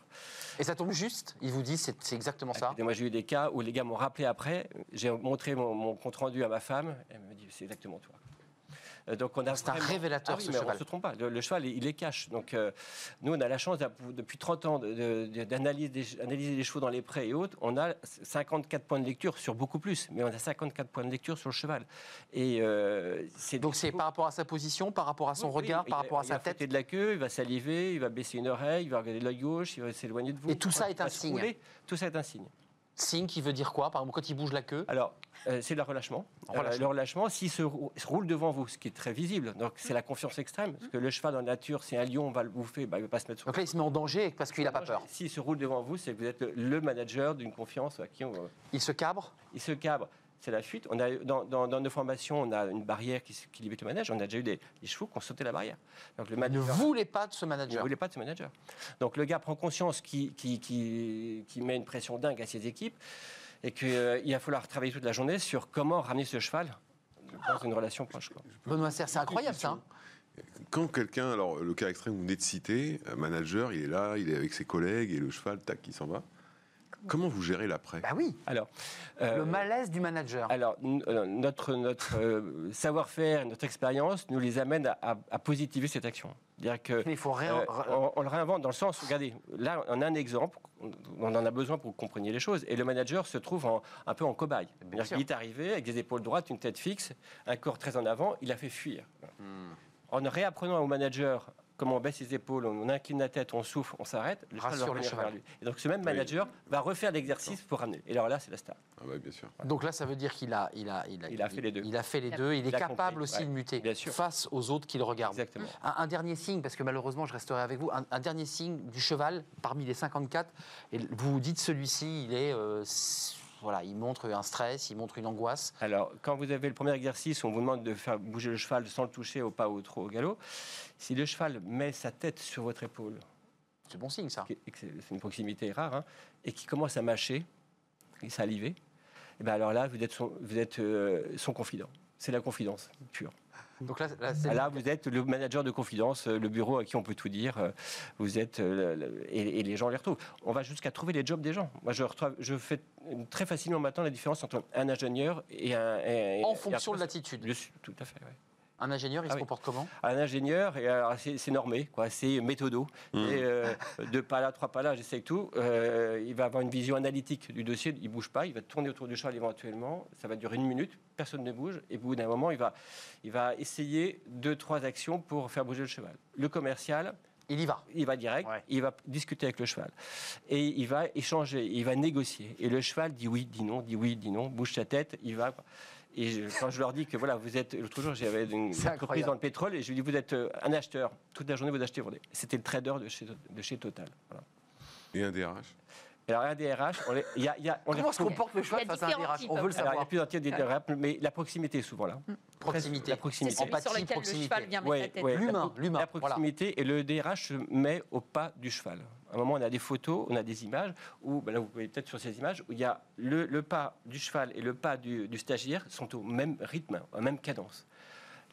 A: Et ça tombe juste? Ils vous disent c'est c'est exactement ça?
H: Et moi, j'ai eu des cas où les gars m'ont rappelé après. J'ai montré mon, mon compte rendu à ma femme. Elle me dit c'est exactement toi. Euh, Donc on a
A: C'est un
H: vraiment-
A: révélateur,
H: Ah oui,
A: ce
H: mais
A: cheval.
H: On se trompe pas. Le, le cheval, il est cash. Donc euh, nous, on a la chance depuis 30 ans d'analyser les chevaux dans les prés et autres. On a 54 points de lecture sur beaucoup plus, mais on a 54 points de lecture sur le cheval. Et euh, c'est
A: Donc c'est par rapport à sa position, par rapport à son
H: Oui,
A: regard,
H: il
A: par rapport à
H: il
A: sa
H: va
A: tête
H: frotter de la queue, il va saliver, il va baisser une oreille, il va regarder l'œil gauche, il va s'éloigner de vous.
A: Et tout ça
H: Il
A: est un signe.
H: Tout ça est un signe.
A: Signe qui veut dire quoi Par exemple, quand il bouge la queue?
H: Alors, euh, c'est le relâchement. Euh, le relâchement, s'il se, rou- se roule devant vous, ce qui est très visible, donc c'est la confiance extrême. Parce que le cheval dans la nature, si un lion va le bouffer, bah, il ne va pas se mettre sur
A: Donc là, il se met en danger parce qu'il n'a pas peur.
H: S'il se roule devant vous, c'est que vous êtes le- le manager d'une confiance à qui on,
A: Il se cabre?
H: il se cabre. C'est la fuite. On a, dans, dans- dans nos formations, on a une barrière qui, qui limite le manège. On a déjà eu des, des chevaux qui ont sauté la barrière. Donc le
A: ne
H: manager,
A: voulait pas de ce
H: il ne
A: manager.
H: voulait pas de ce manager. Donc le gars prend conscience qu'il qui, qui, qui met une pression dingue à ses équipes et qu'il va falloir travailler toute la journée sur comment ramener ce cheval dans une relation proche. quoi.
A: Benoît Serre, c'est incroyable ça. hein
I: Quand quelqu'un, alors le cas extrême vous venez de citer, un manager, il est là, il est avec ses collègues et le cheval, tac, il s'en va. Comment vous gérez l'après?
A: Bah oui,
H: Alors,
A: le
H: euh,
A: malaise du manager.
H: alors euh, notre, notre euh, savoir-faire, notre expérience nous les amène à, à- à positiver cette action. C'est-à-dire que
A: Mais il faut.
H: Euh, on, on le réinvente dans le sens, regardez, là on a un exemple, on en a besoin pour que vous compreniez les choses, et le manager se trouve en- un peu en cobaye. Qu'il est arrivé avec des épaules droites, une tête fixe, un corps très en avant, il a fait fuir.
A: Hmm.
H: En réapprenant au manager comment on baisse les épaules, on incline la tête, on souffle, on s'arrête, le cheval va
A: Rassure le
H: revenir
A: cheval.
H: vers lui. Et donc ce même manager va refaire l'exercice pour ramener. Et alors là, c'est la star.
I: Ah ouais, bien sûr.
A: Donc là, ça veut dire qu'il a, il a, il a,
H: Il a fait les deux.
A: Il a fait les deux. Il est capable
H: compris,
A: aussi
H: ouais,
A: de muter
H: bien sûr.
A: face aux autres qui le regardent.
H: Exactement.
A: Un, un dernier signe, parce que malheureusement, je resterai avec vous. Un, un dernier signe du cheval parmi les 54. Et vous dites celui-ci, il est, euh, voilà, il montre un stress, il montre une angoisse.
H: Alors, quand vous avez le premier exercice, on vous demande de faire bouger le cheval sans le toucher au pas ou trop au galop. Si le cheval met sa tête sur votre épaule,
A: C'est bon signe ça.
H: c'est une proximité rare, hein, et qui commence à mâcher et saliver, et ben alors là, vous êtes son, vous êtes, euh, son confident. C'est la confidence pure.
A: Donc là,
H: Ah, Là, vous êtes le manager de confidence, euh, le bureau à qui on peut tout dire. euh, Vous êtes euh, et, et les gens les retrouvent. On va jusqu'à trouver les jobs des gens. Moi, je, retrouve- je fais très facilement maintenant la différence entre un ingénieur et un. et-
A: en
H: et
A: fonction
H: un-
A: de l'attitude.
H: Le- Tout à fait. ouais.
A: Un ingénieur, il
H: Ah
A: se
H: oui.
A: comporte comment?
H: Un ingénieur, et alors, c'est c'est normé, quoi. C'est méthodo.
I: Mmh.
H: Et, euh, deux pas là, trois pas là, j'essaie tout. Euh, il va avoir une vision analytique du dossier. Il bouge pas. Il va tourner autour du cheval éventuellement. Ça va durer une minute. Personne ne bouge. Et au bout d'un moment, il va, il va essayer deux, trois actions pour faire bouger le cheval. Le commercial,
A: Il y va.
H: il va direct,
A: Ouais.
H: il va discuter avec le cheval. Et il va échanger, il va négocier. Et le cheval dit oui, dit non, dit oui, dit non, bouge sa tête, il va. Et je- quand je leur dis que voilà, vous êtes. L'autre jour, j'avais une entreprise dans le pétrole et je lui dis vous êtes euh, un acheteur. Toute la journée, vous achetez, vous vendez. C'était le trader de chez, de chez Total. Voilà.
I: Et un DRH
H: Et alors, un DRH, on les- y a. y a- on
A: Comment se comporte le cheval face à un DRH. On veut le
H: alors, il y a
A: savoir.
H: plusieurs types de DRH, mais la proximité est souvent là.
A: Proximité.
H: La proximité.
G: C'est celui sur lequel le
A: proximité.
G: cheval vient mettre
H: Ouais,
G: la tête.
H: ouais.
A: L'humain,
H: La-
A: l'humain,
H: La proximité et le DRH se met au pas du cheval. À un moment, on a des photos, on a des images où, ben là, vous voyez peut-être sur ces images, où il y a le, pas du cheval et le pas du, du stagiaire sont au même rythme, à même cadence.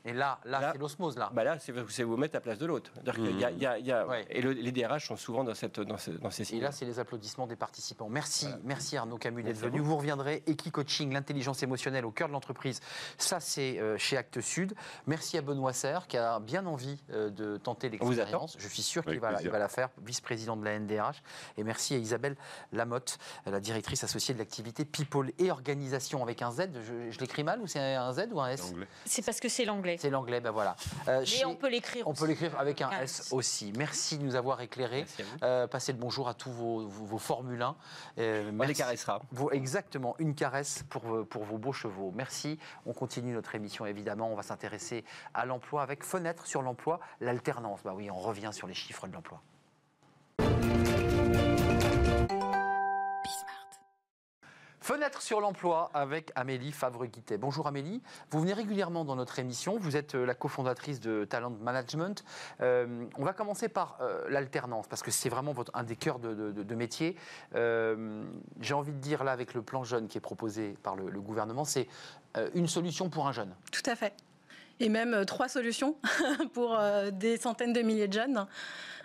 A: Et là, là,
H: Là-
A: c'est l'osmose, là.
H: Bah là, c'est c'est vous mettre à la place de l'autre. C'est-à-dire qu'il y a- il y a- il y a-
A: Ouais.
H: Et le- les DRH sont souvent dans, cette, dans, ce- dans ces
A: Et
H: signes.
A: là, c'est les applaudissements des participants. Merci, merci Arnaud Camus d'être venu. Vous reviendrez. Equi-coaching, l'intelligence émotionnelle au cœur de l'entreprise. Ça, c'est euh, chez Actes Sud. Merci à Benoît Serre qui a bien envie euh, de tenter
H: vous
A: l'expérience. Je suis sûr qu'il va, la-
I: plaisir.
A: il va la faire, vice-président de la NDRH. Et merci à Isabelle Lamotte, la directrice associée de l'activité People et Organisation avec un Z. Je, je l'écris mal ou c'est un Z ou un S?
G: C'est parce que c'est l'anglais.
A: C'est l'anglais, ben voilà. Euh,
G: Mais
A: chez-
G: on peut l'écrire
A: on peut l'écrire avec un S aussi. Merci de nous avoir éclairés.
H: Merci à vous.
A: Euh, passez le bonjour à tous vos, vos, vos Formule 1. Euh,
H: On les
A: merci.
H: caressera.
A: Vos- exactement, une caresse pour, vos- pour vos beaux chevaux. Merci. On continue notre émission, évidemment. On va s'intéresser à l'emploi avec Fenêtre sur l'emploi, l'alternance. Bah oui, on revient sur les chiffres de l'emploi. Fenêtre sur l'emploi avec Amélie Favre-Guittet. Bonjour Amélie, vous venez régulièrement dans notre émission, vous êtes euh, la cofondatrice de Talent Management. Euh, on va commencer par euh, l'alternance, parce que c'est vraiment votre, un des cœurs de, de- de- de métier. Euh, J'ai envie de dire là, avec le plan jeune qui est proposé par le, le gouvernement, c'est une solution pour un jeune.
J: Tout à fait. Et même trois solutions pour des centaines de milliers de jeunes.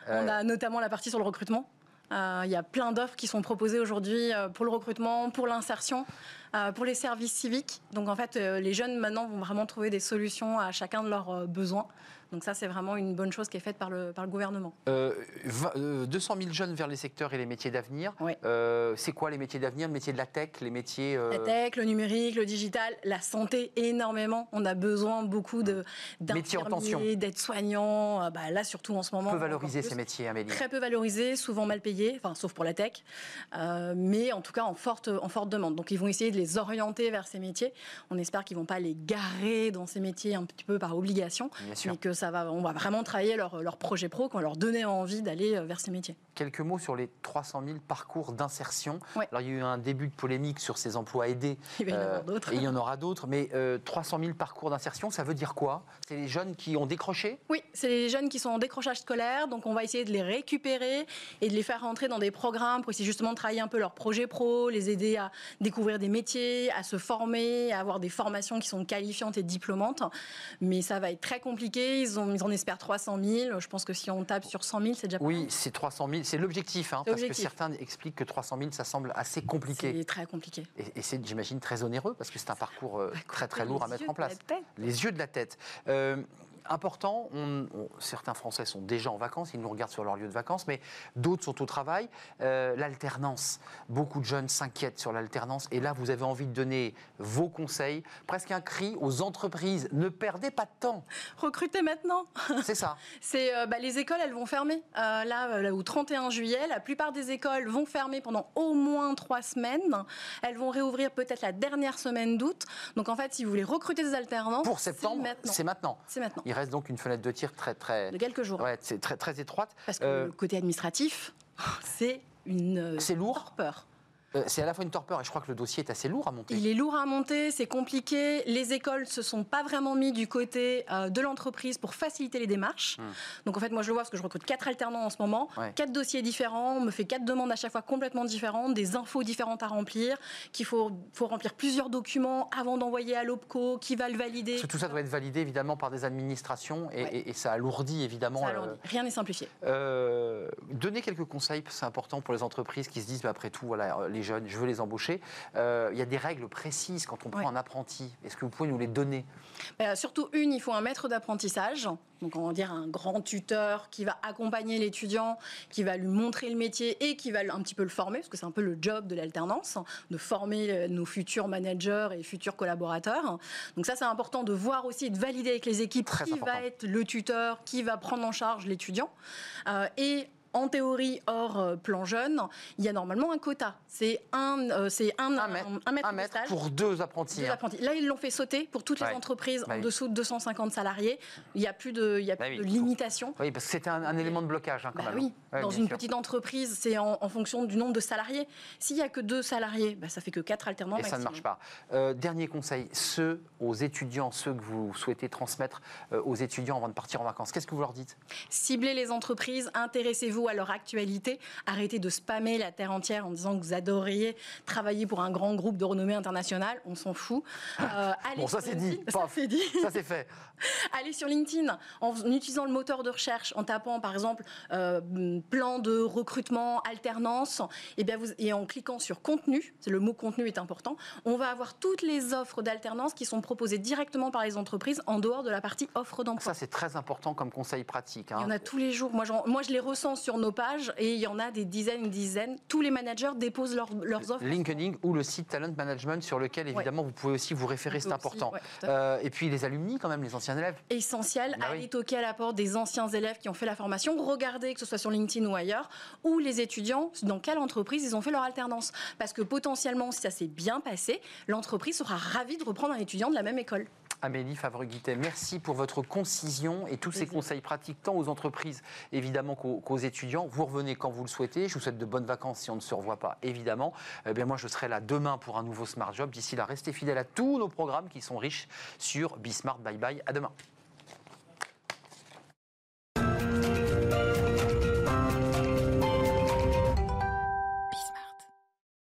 J: On a notamment la partie sur le recrutement. Euh, Il y a plein d'offres qui sont proposées aujourd'hui euh, pour le recrutement, pour l'insertion, euh, pour les services civiques. Donc en fait, les jeunes maintenant vont vraiment trouver des solutions à chacun de leurs besoins. Donc ça, c'est vraiment une bonne chose qui est faite par le, par le gouvernement.
A: Euh, vingt- euh, 200 000 jeunes vers les secteurs et les métiers d'avenir. Euh, c'est quoi les métiers d'avenir? Le métier de la tech, les métiers... euh,
J: La tech, le numérique, le digital, la santé énormément. On a besoin beaucoup de
A: Métiers
J: d'infirmiers, d'aides-soignants. Euh, bah, là, surtout en ce moment.
A: peu valoriser ces métiers, Amélie
J: Très peu valorisés, souvent mal payés, enfin sauf pour la tech, euh, mais en tout cas en forte, en forte demande. Donc ils vont essayer de les orienter vers ces métiers. On espère qu'ils vont pas les garer dans ces métiers un petit peu par obligation,
A: Bien sûr.
J: mais que ça va, on va vraiment travailler leur, leur projet pro, qu'on leur donner envie d'aller euh, vers ces métiers.
A: Quelques mots sur les 300 000 parcours d'insertion.
J: Ouais.
A: Alors, il y a eu un début de polémique sur ces emplois aidés.
J: Il va y en
A: Euh,
J: avoir d'autres.
A: Et il y en aura d'autres. Mais euh, 300 000 parcours d'insertion, ça veut dire quoi? C'est les jeunes qui ont décroché?
J: Oui, c'est les jeunes qui sont en décrochage scolaire, donc on va essayer de les récupérer et de les faire rentrer dans des programmes pour essayer justement de travailler un peu leur projet pro, les aider à découvrir des métiers, à se former, à avoir des formations qui sont qualifiantes et diplômantes. Mais ça va être très compliqué, ils, ont, ils en espèrent 300 000. Je pense que si on tape sur 100 000, c'est déjà pas
A: Oui, c'est 300 000. C'est l'objectif. hein, parce que certains expliquent que 300 000, ça semble assez compliqué.
J: C'est très compliqué.
A: Et, et c'est, j'imagine, très onéreux parce que c'est un parcours euh, très très lourd à
J: Les
A: mettre
J: yeux
A: en
J: de la
A: place.
J: tête.
A: Les yeux de la tête. Euh, important, on- on- certains Français sont déjà en vacances, ils nous regardent sur leur lieu de vacances, mais d'autres sont au travail. Euh, l'alternance, beaucoup de jeunes s'inquiètent sur l'alternance, et là vous avez envie de donner vos conseils, presque un cri aux entreprises, ne perdez pas de temps,
J: Recruter maintenant
A: c'est ça.
J: C'est euh, bah, les écoles, elles vont fermer. Euh, là, là, au 31 juillet, la plupart des écoles vont fermer pendant au moins trois semaines. Elles vont réouvrir peut-être la dernière semaine d'août. Donc en fait, si vous voulez recruter des alternants,
A: Pour septembre,
J: c'est maintenant.
A: c'est maintenant.
J: C'est maintenant.
A: Il reste donc une fenêtre de tir très très,
J: De quelques jours.
A: ouais, c'est très très étroite.
J: Parce que
A: Euh,
J: le côté administratif, c'est une euh,
A: C'est lourd.
J: peur.
A: Euh, c'est à la fois une torpeur et je crois que le dossier est assez lourd à monter.
J: Il est lourd à monter, c'est compliqué. Les écoles se sont pas vraiment mis du côté euh, de l'entreprise pour faciliter les démarches.
A: Hmm.
J: Donc en fait, moi je le vois parce que je recrute quatre alternants en ce moment,
A: Ouais.
J: quatre dossiers différents, on me fait quatre demandes à chaque fois complètement différentes, des infos différentes à remplir, qu'il faut, faut remplir plusieurs documents avant d'envoyer à l'OPCO, qui va le valider.
A: Parce que tout ça doit être validé évidemment par des administrations et,
J: Ouais.
A: et- et ça alourdit évidemment.
J: Ça
A: euh.
J: Rien n'est simplifié.
A: euh, donnez quelques conseils, c'est important pour les entreprises qui se disent, bah, après tout, voilà, euh, les jeunes, je veux les embaucher. Euh, Il y a des règles précises quand on prend
J: Ouais.
A: un apprenti. Est-ce que vous pouvez nous les donner?
J: Euh, surtout une, il faut un maître d'apprentissage, donc on va dire un grand tuteur qui va accompagner l'étudiant, qui va lui montrer le métier et qui va un petit peu le former, parce que c'est un peu le job de l'alternance, de former euh, nos futurs managers et futurs collaborateurs. Donc ça c'est important de voir aussi et de valider avec les équipes
A: Très
J: qui
A: important.
J: va être le tuteur, qui va prendre en charge l'étudiant. Euh, et en théorie, hors euh, plan jeune, il y a normalement un quota. C'est un, euh, c'est un,
A: Un mètre.
J: un mètre
A: Un
J: de
A: mètre
J: stage.
A: pour deux apprentis.
J: Deux
A: hein.
J: apprentis. Là, ils l'ont fait sauter pour toutes
A: Ouais.
J: les entreprises
A: Bah
J: en
A: oui.
J: dessous de 250 salariés. Il n'y a plus de, il y a
A: Bah
J: plus
A: oui,
J: de limitation.
A: Oui, parce que c'était un, élément de blocage hein, quand
J: Bah
A: même.
J: oui,
A: Ouais,
J: dans une
A: sûr.
J: petite entreprise, c'est en, en fonction du nombre de salariés. S'il n'y a que deux salariés, bah, ça fait que quatre alternants
A: Et ça ne marche pas. Euh, dernier conseil, ceux aux étudiants, ceux que vous souhaitez transmettre euh, aux étudiants avant de partir en vacances, qu'est-ce que vous leur dites?
J: Ciblez les entreprises, intéressez-vous à leur actualité. Arrêtez de spammer la terre entière en disant que vous adoriez travailler pour un grand groupe de renommée internationale. On s'en fout.
A: Euh, bon, ça c'est dit. Ça c'est dit. Ça c'est fait.
J: allez sur LinkedIn en utilisant le moteur de recherche, en tapant par exemple euh, plan de recrutement, alternance, et, bien vous, et en cliquant sur contenu, le mot contenu est important, on va avoir toutes les offres d'alternance qui sont proposées directement par les entreprises en dehors de la partie offre d'emploi.
A: Ça c'est très important comme conseil pratique. Hein.
J: Il y en a tous les jours. Moi, moi je les ressens sur nos pages et il y en a des dizaines, dizaines. Tous les managers déposent leurs offres.
A: LinkedIn ou le site Talent Management sur lequel évidemment vous pouvez aussi vous référer, c'est important. Euh, et puis les alumni quand même, les anciens élèves.
J: Essentiel, bah aller toquer à la porte des anciens élèves qui ont fait la formation, regarder que ce soit sur LinkedIn ou ailleurs, ou les étudiants, dans quelle entreprise ils ont fait leur alternance. Parce que potentiellement, si ça s'est bien passé, l'entreprise sera ravie de reprendre un étudiant de la même école.
A: Amélie favre merci pour votre concision et tous ces conseils pratiques, tant aux entreprises évidemment qu'aux étudiants. Vous revenez quand vous le souhaitez. Je vous souhaite de bonnes vacances si on ne se revoit pas, évidemment. Eh bien, moi, je serai là demain pour un nouveau Smart Job. D'ici là, restez fidèles à tous nos programmes qui sont riches sur Bismart. Bye bye. À demain.